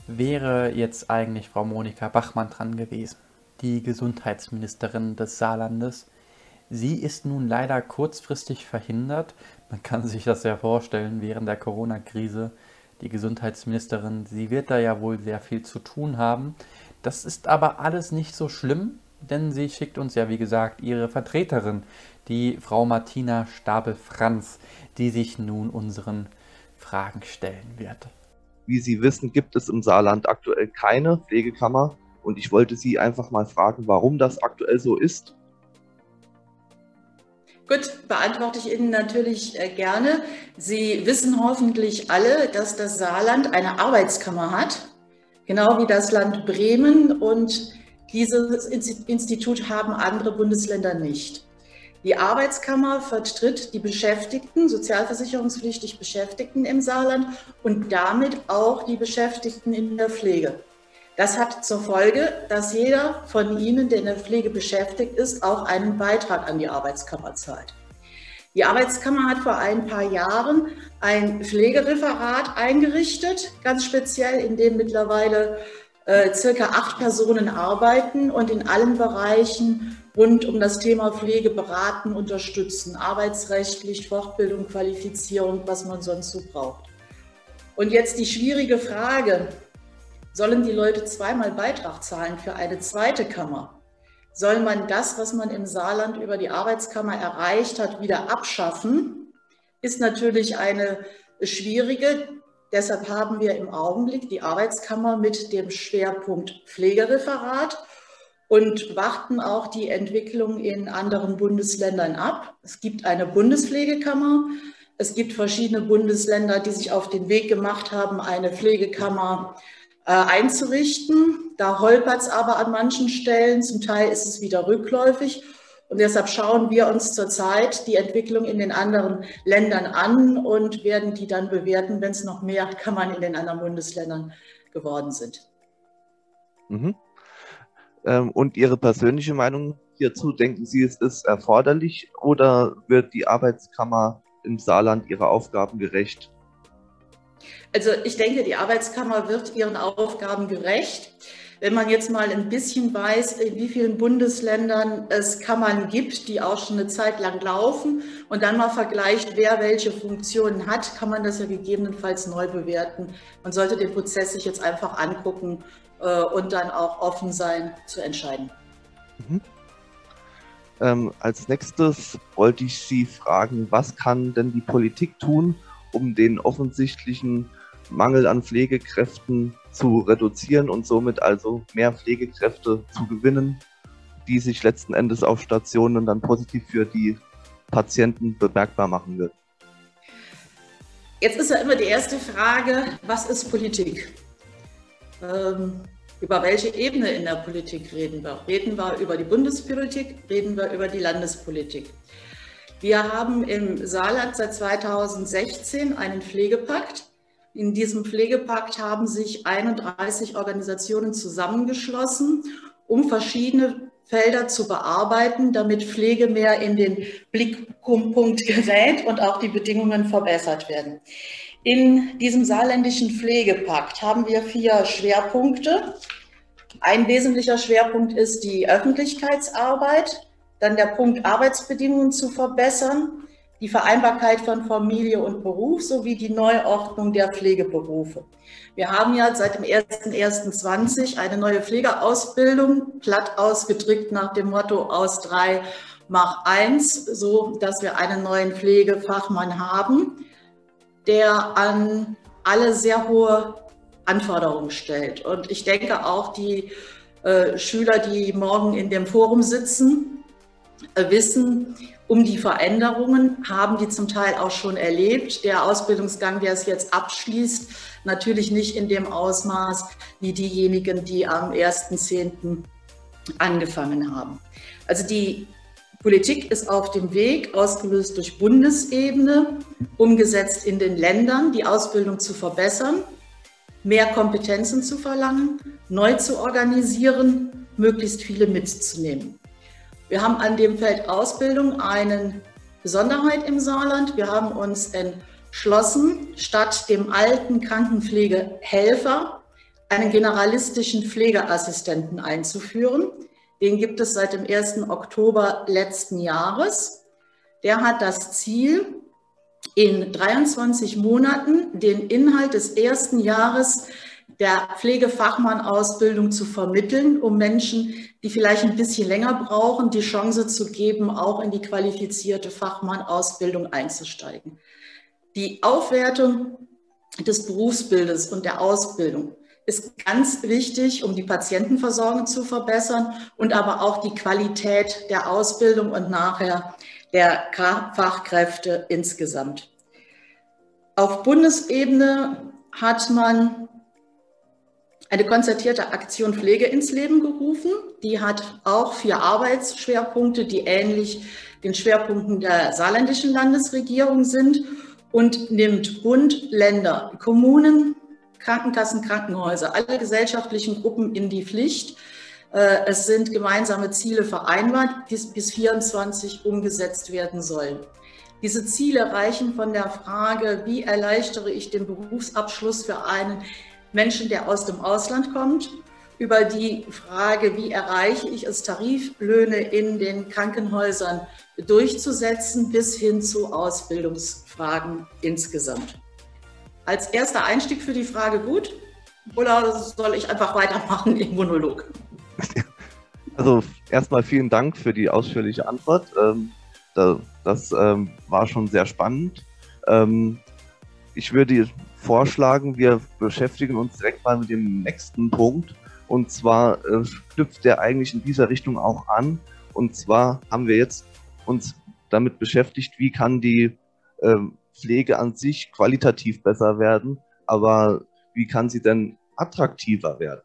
wäre jetzt eigentlich Frau Monika Bachmann dran gewesen, die Gesundheitsministerin des Saarlandes. Sie ist nun leider kurzfristig verhindert. Man kann sich das ja vorstellen während der Corona-Krise. Die Gesundheitsministerin, sie wird da ja wohl sehr viel zu tun haben. Das ist aber alles nicht so schlimm, denn sie schickt uns ja, wie gesagt, ihre Vertreterin, die Frau Martina Stabel-Franz, die sich nun unseren Fragen stellen wird. Wie Sie wissen, gibt es im Saarland aktuell keine Pflegekammer und ich wollte Sie einfach mal fragen, warum das aktuell so ist Gut, beantworte ich Ihnen natürlich äh, gerne. Sie wissen hoffentlich alle, dass das Saarland eine Arbeitskammer hat, genau wie das Land Bremen. Und dieses Institut haben andere Bundesländer nicht. Die Arbeitskammer vertritt die Beschäftigten, sozialversicherungspflichtig Beschäftigten im Saarland und damit auch die Beschäftigten in der Pflege. Das hat zur Folge, dass jeder von Ihnen, der in der Pflege beschäftigt ist, auch einen Beitrag an die Arbeitskammer zahlt. Die Arbeitskammer hat vor ein paar Jahren ein Pflegereferat eingerichtet, ganz speziell, in dem mittlerweile äh, circa acht Personen arbeiten und in allen Bereichen rund um das Thema Pflege beraten, unterstützen, arbeitsrechtlich, Fortbildung, Qualifizierung, was man sonst so braucht. Und jetzt die schwierige Frage, Sollen die Leute zweimal Beitrag zahlen für eine zweite Kammer? Soll man das, was man im Saarland über die Arbeitskammer erreicht hat, wieder abschaffen? Ist natürlich eine schwierige. Deshalb haben wir im Augenblick die Arbeitskammer mit dem Schwerpunkt Pflegereferat und warten auch die Entwicklung in anderen Bundesländern ab. Es gibt eine Bundespflegekammer. Es gibt verschiedene Bundesländer, die sich auf den Weg gemacht haben, eine Pflegekammer äh, einzurichten. Da holpert es aber an manchen Stellen. Zum Teil ist es wieder rückläufig. Und deshalb schauen wir uns zurzeit die Entwicklung in den anderen Ländern an und werden die dann bewerten, wenn es noch mehr Kammern in den anderen Bundesländern geworden sind. Mhm. Ähm, und Ihre persönliche Meinung hierzu, denken Sie, es ist erforderlich oder wird die Arbeitskammer im Saarland ihrer Aufgaben gerecht? Also ich denke, die Arbeitskammer wird ihren Aufgaben gerecht. Wenn man jetzt mal ein bisschen weiß, in wie vielen Bundesländern es Kammern gibt, die auch schon eine Zeit lang laufen und dann mal vergleicht, wer welche Funktionen hat, kann man das ja gegebenenfalls neu bewerten. Man sollte den Prozess sich jetzt einfach angucken äh, und dann auch offen sein zu entscheiden. Mhm. Ähm, als nächstes wollte ich Sie fragen, was kann denn die Politik tun, um den offensichtlichen Mangel an Pflegekräften zu reduzieren und somit also mehr Pflegekräfte zu gewinnen, die sich letzten Endes auf Stationen dann positiv für die Patienten bemerkbar machen wird. Jetzt ist ja immer die erste Frage, was ist Politik? Ähm, über welche Ebene in der Politik reden wir? Reden wir über die Bundespolitik? Reden wir über die Landespolitik? Wir haben im Saarland seit 2016 einen Pflegepakt. In diesem Pflegepakt haben sich 31 Organisationen zusammengeschlossen, um verschiedene Felder zu bearbeiten, damit Pflege mehr in den Blickpunkt gerät und auch die Bedingungen verbessert werden. In diesem saarländischen Pflegepakt haben wir vier Schwerpunkte. Ein wesentlicher Schwerpunkt ist die Öffentlichkeitsarbeit, dann der Punkt Arbeitsbedingungen zu verbessern, die Vereinbarkeit von Familie und Beruf sowie die Neuordnung der Pflegeberufe. Wir haben ja seit dem 01.01.20 eine neue Pflegeausbildung, platt ausgedrückt nach dem Motto aus drei mach eins, so dass wir einen neuen Pflegefachmann haben der an alle sehr hohe Anforderungen stellt. Und ich denke auch die äh, Schüler, die morgen in dem Forum sitzen, äh, wissen um die Veränderungen, haben die zum Teil auch schon erlebt. Der Ausbildungsgang, der es jetzt abschließt, natürlich nicht in dem Ausmaß wie diejenigen, die am 1.10. angefangen haben. Also die Politik ist auf dem Weg, ausgelöst durch Bundesebene, umgesetzt in den Ländern, die Ausbildung zu verbessern, mehr Kompetenzen zu verlangen, neu zu organisieren, möglichst viele mitzunehmen. Wir haben an dem Feld Ausbildung eine Besonderheit im Saarland. Wir haben uns entschlossen, statt dem alten Krankenpflegehelfer einen generalistischen Pflegeassistenten einzuführen. Den gibt es seit dem 1. Oktober letzten Jahres. Der hat das Ziel, in 23 Monaten den Inhalt des ersten Jahres der Pflegefachmann-Ausbildung zu vermitteln, um Menschen, die vielleicht ein bisschen länger brauchen, die Chance zu geben, auch in die qualifizierte Fachmann-Ausbildung einzusteigen. Die Aufwertung des Berufsbildes und der Ausbildung ist ganz wichtig, um die Patientenversorgung zu verbessern und aber auch die Qualität der Ausbildung und nachher der Fachkräfte insgesamt. Auf Bundesebene hat man eine konzertierte Aktion Pflege ins Leben gerufen. Die hat auch vier Arbeitsschwerpunkte, die ähnlich den Schwerpunkten der saarländischen Landesregierung sind und nimmt Bund, Länder, Kommunen, Krankenkassen, Krankenhäuser, alle gesellschaftlichen Gruppen in die Pflicht. Äh, es sind gemeinsame Ziele vereinbart, die bis 24 umgesetzt werden sollen. Diese Ziele reichen von der Frage, wie erleichtere ich den Berufsabschluss für einen Menschen, der aus dem Ausland kommt, über die Frage, wie erreiche ich es, Tariflöhne in den Krankenhäusern durchzusetzen, bis hin zu Ausbildungsfragen insgesamt als erster Einstieg für die Frage gut? Oder soll ich einfach weitermachen im Monolog? Also erstmal vielen Dank für die ausführliche Antwort. Ähm, das ähm, war schon sehr spannend. Ähm, ich würde vorschlagen, wir beschäftigen uns direkt mal mit dem nächsten Punkt. Und zwar äh, knüpft der eigentlich in dieser Richtung auch an. Und zwar haben wir jetzt uns damit beschäftigt, wie kann die Pflege an sich qualitativ besser werden, aber wie kann sie denn attraktiver werden?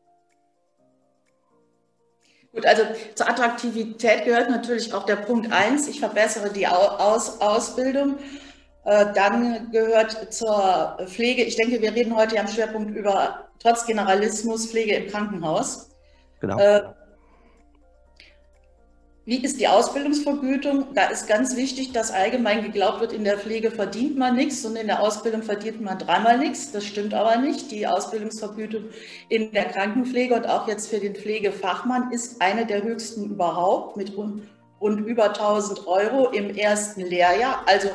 Gut, also zur Attraktivität gehört natürlich auch der Punkt 1, ich verbessere die Aus Ausbildung. Äh, dann gehört zur Pflege, ich denke, wir reden heute am Schwerpunkt über trotz Generalismus Pflege im Krankenhaus. Genau. Äh, wie ist die Ausbildungsvergütung? Da ist ganz wichtig, dass allgemein geglaubt wird, in der Pflege verdient man nichts und in der Ausbildung verdient man dreimal nichts. Das stimmt aber nicht. Die Ausbildungsvergütung in der Krankenpflege und auch jetzt für den Pflegefachmann ist eine der höchsten überhaupt mit rund, rund über 1000 Euro im ersten Lehrjahr. Also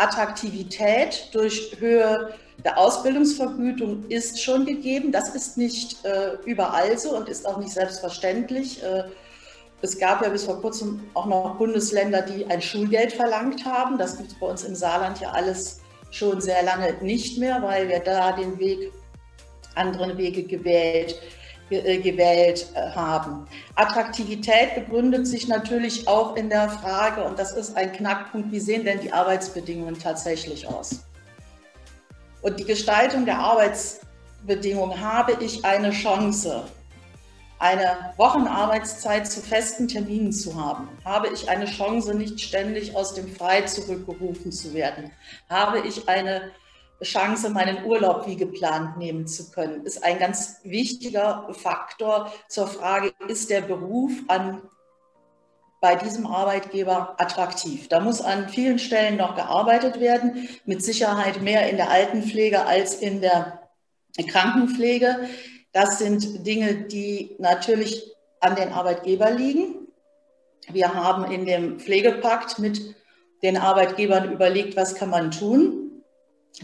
Attraktivität durch Höhe der Ausbildungsvergütung ist schon gegeben. Das ist nicht äh, überall so und ist auch nicht selbstverständlich. Äh, es gab ja bis vor kurzem auch noch Bundesländer, die ein Schulgeld verlangt haben. Das gibt es bei uns im Saarland ja alles schon sehr lange nicht mehr, weil wir da den Weg, anderen Wege gewählt, äh, gewählt äh, haben. Attraktivität begründet sich natürlich auch in der Frage, und das ist ein Knackpunkt, wie sehen denn die Arbeitsbedingungen tatsächlich aus? Und die Gestaltung der Arbeitsbedingungen habe ich eine Chance, eine Wochenarbeitszeit zu festen Terminen zu haben? Habe ich eine Chance, nicht ständig aus dem Frei zurückgerufen zu werden? Habe ich eine Chance, meinen Urlaub wie geplant nehmen zu können? Ist ein ganz wichtiger Faktor zur Frage, ist der Beruf an bei diesem Arbeitgeber attraktiv. Da muss an vielen Stellen noch gearbeitet werden, mit Sicherheit mehr in der Altenpflege als in der Krankenpflege. Das sind Dinge, die natürlich an den Arbeitgeber liegen. Wir haben in dem Pflegepakt mit den Arbeitgebern überlegt, was kann man tun.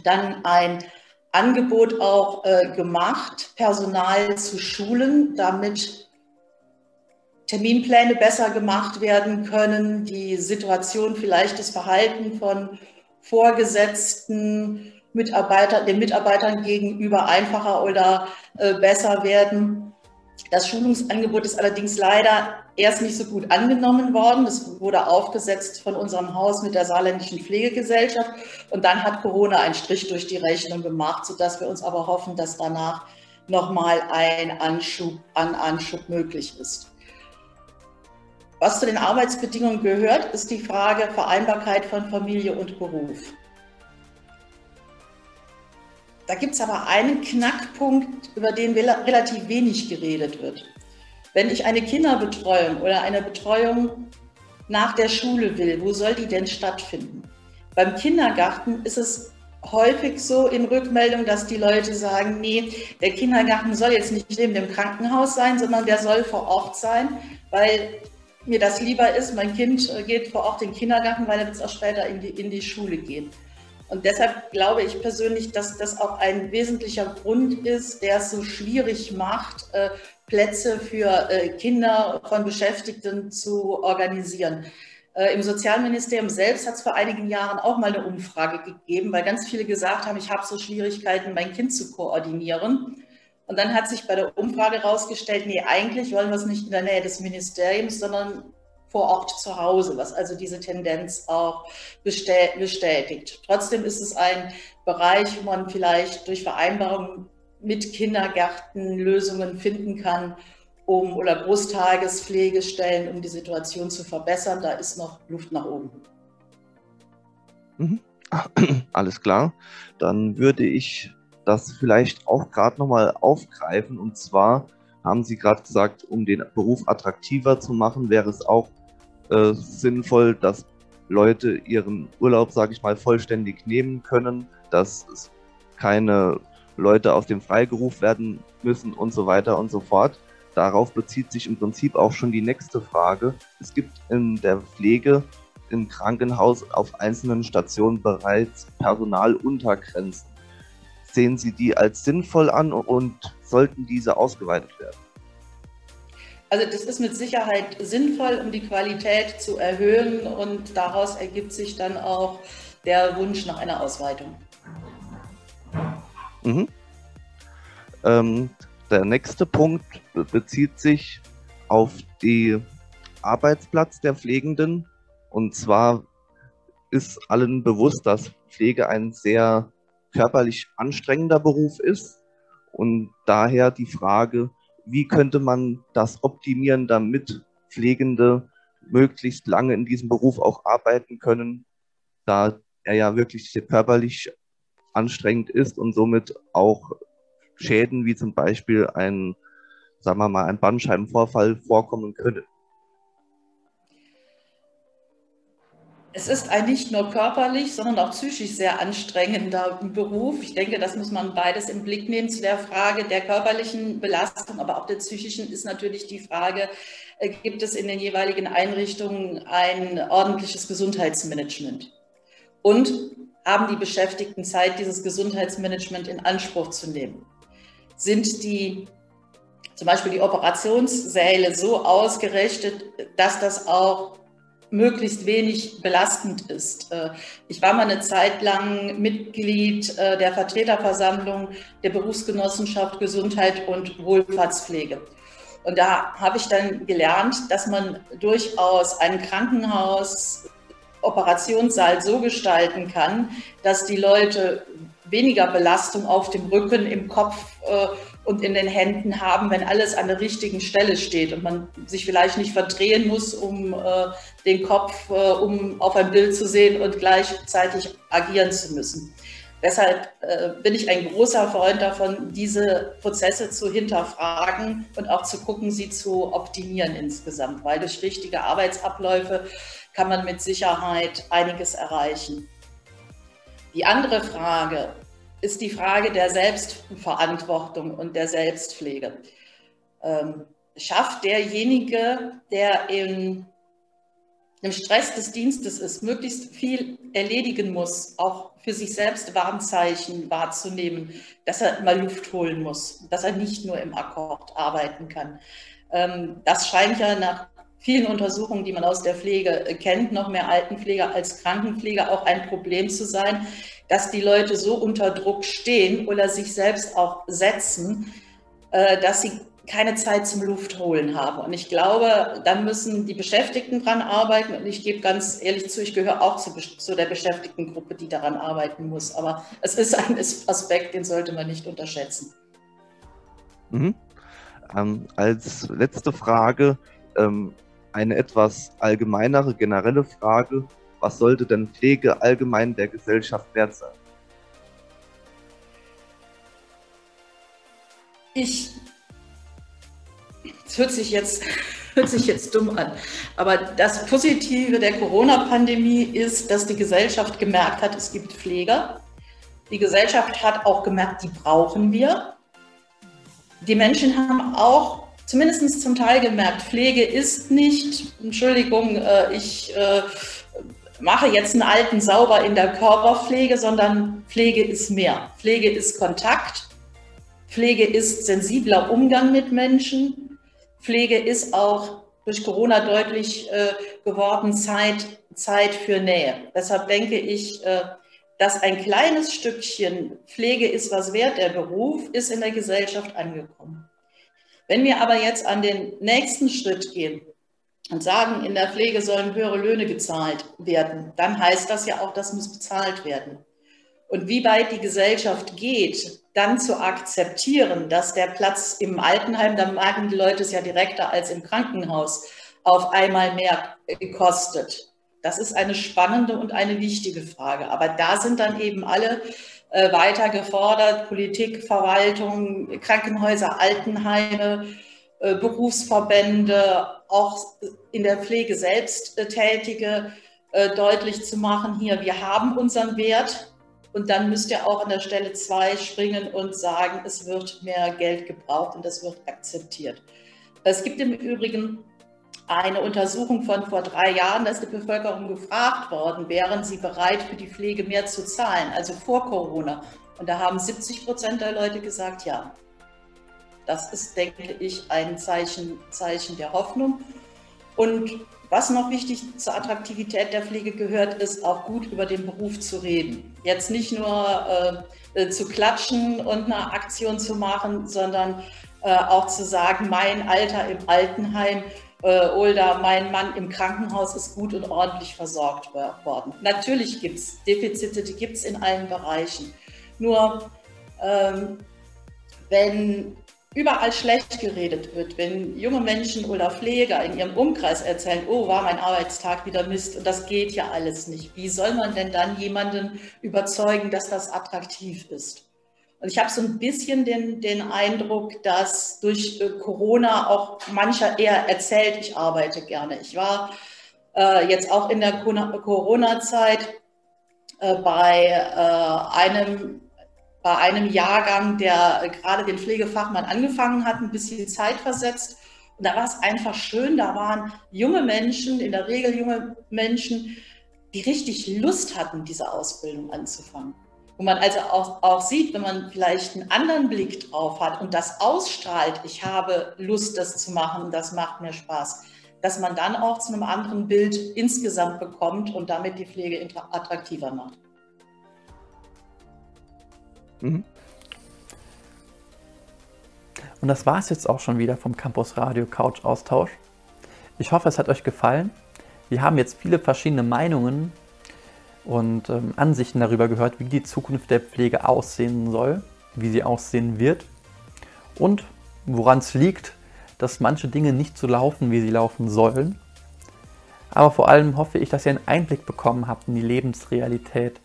Dann ein Angebot auch äh, gemacht, Personal zu schulen, damit Terminpläne besser gemacht werden können, die Situation, vielleicht das Verhalten von Vorgesetzten, Mitarbeiter, den Mitarbeitern gegenüber einfacher oder äh, besser werden. Das Schulungsangebot ist allerdings leider erst nicht so gut angenommen worden. Das wurde aufgesetzt von unserem Haus mit der Saarländischen Pflegegesellschaft. Und dann hat Corona einen Strich durch die Rechnung gemacht, sodass wir uns aber hoffen, dass danach nochmal ein Anschub, an Anschub möglich ist. Was zu den Arbeitsbedingungen gehört, ist die Frage Vereinbarkeit von Familie und Beruf. Da gibt es aber einen Knackpunkt, über den relativ wenig geredet wird. Wenn ich eine Kinderbetreuung oder eine Betreuung nach der Schule will, wo soll die denn stattfinden? Beim Kindergarten ist es häufig so in Rückmeldung, dass die Leute sagen, nee, der Kindergarten soll jetzt nicht neben dem Krankenhaus sein, sondern der soll vor Ort sein, weil mir das lieber ist, mein Kind geht vor Ort in den Kindergarten, weil er wird auch später in die, in die Schule gehen. Und deshalb glaube ich persönlich, dass das auch ein wesentlicher Grund ist, der es so schwierig macht, äh, Plätze für äh, Kinder von Beschäftigten zu organisieren. Äh, Im Sozialministerium selbst hat es vor einigen Jahren auch mal eine Umfrage gegeben, weil ganz viele gesagt haben, ich habe so Schwierigkeiten, mein Kind zu koordinieren. Und dann hat sich bei der Umfrage herausgestellt, nee, eigentlich wollen wir es nicht in der Nähe des Ministeriums, sondern vor Ort zu Hause, was also diese Tendenz auch bestätigt. Trotzdem ist es ein Bereich, wo man vielleicht durch Vereinbarungen mit Kindergärten Lösungen finden kann, um oder Großtagespflegestellen, um die Situation zu verbessern. Da ist noch Luft nach oben. Mhm. Alles klar. Dann würde ich das vielleicht auch gerade nochmal aufgreifen. Und zwar haben Sie gerade gesagt, um den Beruf attraktiver zu machen, wäre es auch äh, sinnvoll, dass Leute ihren Urlaub, sage ich mal, vollständig nehmen können, dass keine Leute aus dem Freigeruf werden müssen und so weiter und so fort. Darauf bezieht sich im Prinzip auch schon die nächste Frage. Es gibt in der Pflege im Krankenhaus auf einzelnen Stationen bereits Personaluntergrenzen. Sehen Sie die als sinnvoll an und sollten diese ausgeweitet werden? Also das ist mit Sicherheit sinnvoll, um die Qualität zu erhöhen und daraus ergibt sich dann auch der Wunsch nach einer Ausweitung. Mhm. Ähm, der nächste Punkt bezieht sich auf den Arbeitsplatz der Pflegenden. Und zwar ist allen bewusst, dass Pflege ein sehr körperlich anstrengender Beruf ist. Und daher die Frage, wie könnte man das optimieren, damit Pflegende möglichst lange in diesem Beruf auch arbeiten können, da er ja wirklich körperlich anstrengend ist und somit auch Schäden wie zum Beispiel ein, sagen wir mal, ein Bandscheibenvorfall vorkommen können. Es ist ein nicht nur körperlich, sondern auch psychisch sehr anstrengender Beruf. Ich denke, das muss man beides im Blick nehmen. Zu der Frage der körperlichen Belastung, aber auch der psychischen ist natürlich die Frage, äh, gibt es in den jeweiligen Einrichtungen ein ordentliches Gesundheitsmanagement? Und haben die Beschäftigten Zeit, dieses Gesundheitsmanagement in Anspruch zu nehmen? Sind die zum Beispiel die Operationssäle so ausgerichtet, dass das auch möglichst wenig belastend ist. Äh, ich war mal eine Zeit lang Mitglied äh, der Vertreterversammlung der Berufsgenossenschaft Gesundheit und Wohlfahrtspflege. Und da habe ich dann gelernt, dass man durchaus ein Krankenhaus, Operationssaal so gestalten kann, dass die Leute weniger Belastung auf dem Rücken, im Kopf äh, und in den Händen haben, wenn alles an der richtigen Stelle steht und man sich vielleicht nicht verdrehen muss, um äh, den Kopf, äh, um auf ein Bild zu sehen und gleichzeitig agieren zu müssen. Deshalb äh, bin ich ein großer Freund davon, diese Prozesse zu hinterfragen und auch zu gucken, sie zu optimieren insgesamt, weil durch richtige Arbeitsabläufe kann man mit Sicherheit einiges erreichen. Die andere Frage, ist die Frage der Selbstverantwortung und der Selbstpflege. Ähm, schafft derjenige, der in, im Stress des Dienstes ist, möglichst viel erledigen muss, auch für sich selbst Warnzeichen wahrzunehmen, dass er mal Luft holen muss, dass er nicht nur im Akkord arbeiten kann. Ähm, das scheint ja nach vielen Untersuchungen, die man aus der Pflege kennt, noch mehr Altenpfleger als Krankenpfleger auch ein Problem zu sein dass die Leute so unter Druck stehen oder sich selbst auch setzen, äh, dass sie keine Zeit zum Luftholen haben. Und ich glaube, dann müssen die Beschäftigten dran arbeiten. Und ich gebe ganz ehrlich zu, ich gehöre auch zu, zu der Beschäftigtengruppe, die daran arbeiten muss. Aber es ist ein Aspekt, den sollte man nicht unterschätzen. Mhm. Ähm, als letzte Frage ähm, eine etwas allgemeinere, generelle Frage was sollte denn Pflege allgemein der Gesellschaft wert sein? Ich, es hört sich jetzt, hört sich jetzt dumm an, aber das Positive der Corona-Pandemie ist, dass die Gesellschaft gemerkt hat, es gibt Pfleger. Die Gesellschaft hat auch gemerkt, die brauchen wir. Die Menschen haben auch zumindest zum Teil gemerkt, Pflege ist nicht, Entschuldigung, äh, ich äh, mache jetzt einen alten sauber in der Körperpflege, sondern Pflege ist mehr. Pflege ist Kontakt, Pflege ist sensibler Umgang mit Menschen, Pflege ist auch durch Corona deutlich äh, geworden Zeit, Zeit für Nähe. Deshalb denke ich, dass ein kleines Stückchen Pflege ist was wert, der Beruf ist in der Gesellschaft angekommen. Wenn wir aber jetzt an den nächsten Schritt gehen, und sagen, in der Pflege sollen höhere Löhne gezahlt werden, dann heißt das ja auch, das muss bezahlt werden. Und wie weit die Gesellschaft geht, dann zu akzeptieren, dass der Platz im Altenheim, da merken die Leute es ja direkter als im Krankenhaus, auf einmal mehr kostet. Das ist eine spannende und eine wichtige Frage. Aber da sind dann eben alle äh, weiter gefordert, Politik, Verwaltung, Krankenhäuser, Altenheime, äh, Berufsverbände, auch in der Pflege selbst äh, Tätige deutlich zu machen, hier, wir haben unseren Wert und dann müsst ihr auch an der Stelle zwei springen und sagen, es wird mehr Geld gebraucht und das wird akzeptiert. Es gibt im Übrigen eine Untersuchung von vor drei Jahren, da ist die Bevölkerung gefragt worden, wären sie bereit, für die Pflege mehr zu zahlen, also vor Corona. Und da haben 70 Prozent der Leute gesagt, ja. Das ist, denke ich, ein Zeichen, Zeichen der Hoffnung. Und was noch wichtig zur Attraktivität der Pflege gehört, ist auch gut über den Beruf zu reden. Jetzt nicht nur äh, äh zu klatschen und eine Aktion zu machen, sondern äh, auch zu sagen, mein Alter im Altenheim äh, oder mein Mann im Krankenhaus ist gut und ordentlich versorgt worden. Natürlich gibt es Defizite, die gibt es in allen Bereichen. Nur ähm, wenn überall schlecht geredet wird, wenn junge Menschen oder Pfleger in ihrem Umkreis erzählen, oh, war mein Arbeitstag wieder Mist und das geht ja alles nicht. Wie soll man denn dann jemanden überzeugen, dass das attraktiv ist? Und ich habe so ein bisschen den, den Eindruck, dass durch äh, Corona auch mancher eher erzählt, ich arbeite gerne. Ich war äh, jetzt auch in der Corona-Zeit äh, bei äh, einem bei einem Jahrgang, der gerade den Pflegefachmann angefangen hat, ein bisschen Zeit versetzt. Und da war es einfach schön, da waren junge Menschen, in der Regel junge Menschen, die richtig Lust hatten, diese Ausbildung anzufangen. Wo man also auch, auch sieht, wenn man vielleicht einen anderen Blick drauf hat und das ausstrahlt, ich habe Lust, das zu machen, das macht mir Spaß, dass man dann auch zu einem anderen Bild insgesamt bekommt und damit die Pflege attraktiver macht. Mhm. Und das war es jetzt auch schon wieder vom Campus Radio Couch Austausch. Ich hoffe, es hat euch gefallen. Wir haben jetzt viele verschiedene Meinungen und ähm, Ansichten darüber gehört, wie die Zukunft der Pflege aussehen soll, wie sie aussehen wird und woran es liegt, dass manche Dinge nicht so laufen, wie sie laufen sollen. Aber vor allem hoffe ich, dass ihr einen Einblick bekommen habt in die Lebensrealität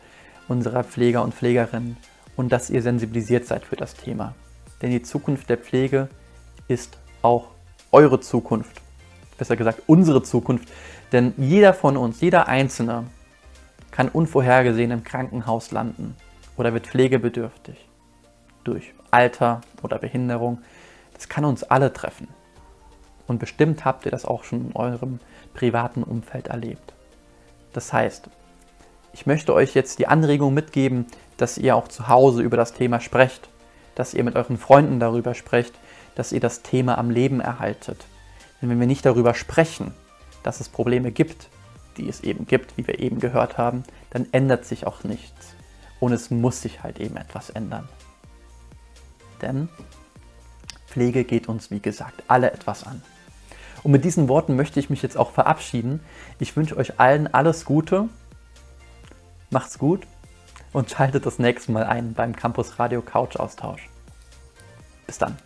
unserer Pfleger und Pflegerinnen und dass ihr sensibilisiert seid für das Thema. Denn die Zukunft der Pflege ist auch eure Zukunft. Besser gesagt, unsere Zukunft. Denn jeder von uns, jeder Einzelne, kann unvorhergesehen im Krankenhaus landen oder wird pflegebedürftig. Durch Alter oder Behinderung. Das kann uns alle treffen. Und bestimmt habt ihr das auch schon in eurem privaten Umfeld erlebt. Das heißt, ich möchte euch jetzt die Anregung mitgeben, dass ihr auch zu Hause über das Thema sprecht, dass ihr mit euren Freunden darüber sprecht, dass ihr das Thema am Leben erhaltet. Denn wenn wir nicht darüber sprechen, dass es Probleme gibt, die es eben gibt, wie wir eben gehört haben, dann ändert sich auch nichts. Und es muss sich halt eben etwas ändern. Denn Pflege geht uns, wie gesagt, alle etwas an. Und mit diesen Worten möchte ich mich jetzt auch verabschieden. Ich wünsche euch allen alles Gute. Macht's gut und schaltet das nächste Mal ein beim Campus Radio Couch Austausch. Bis dann.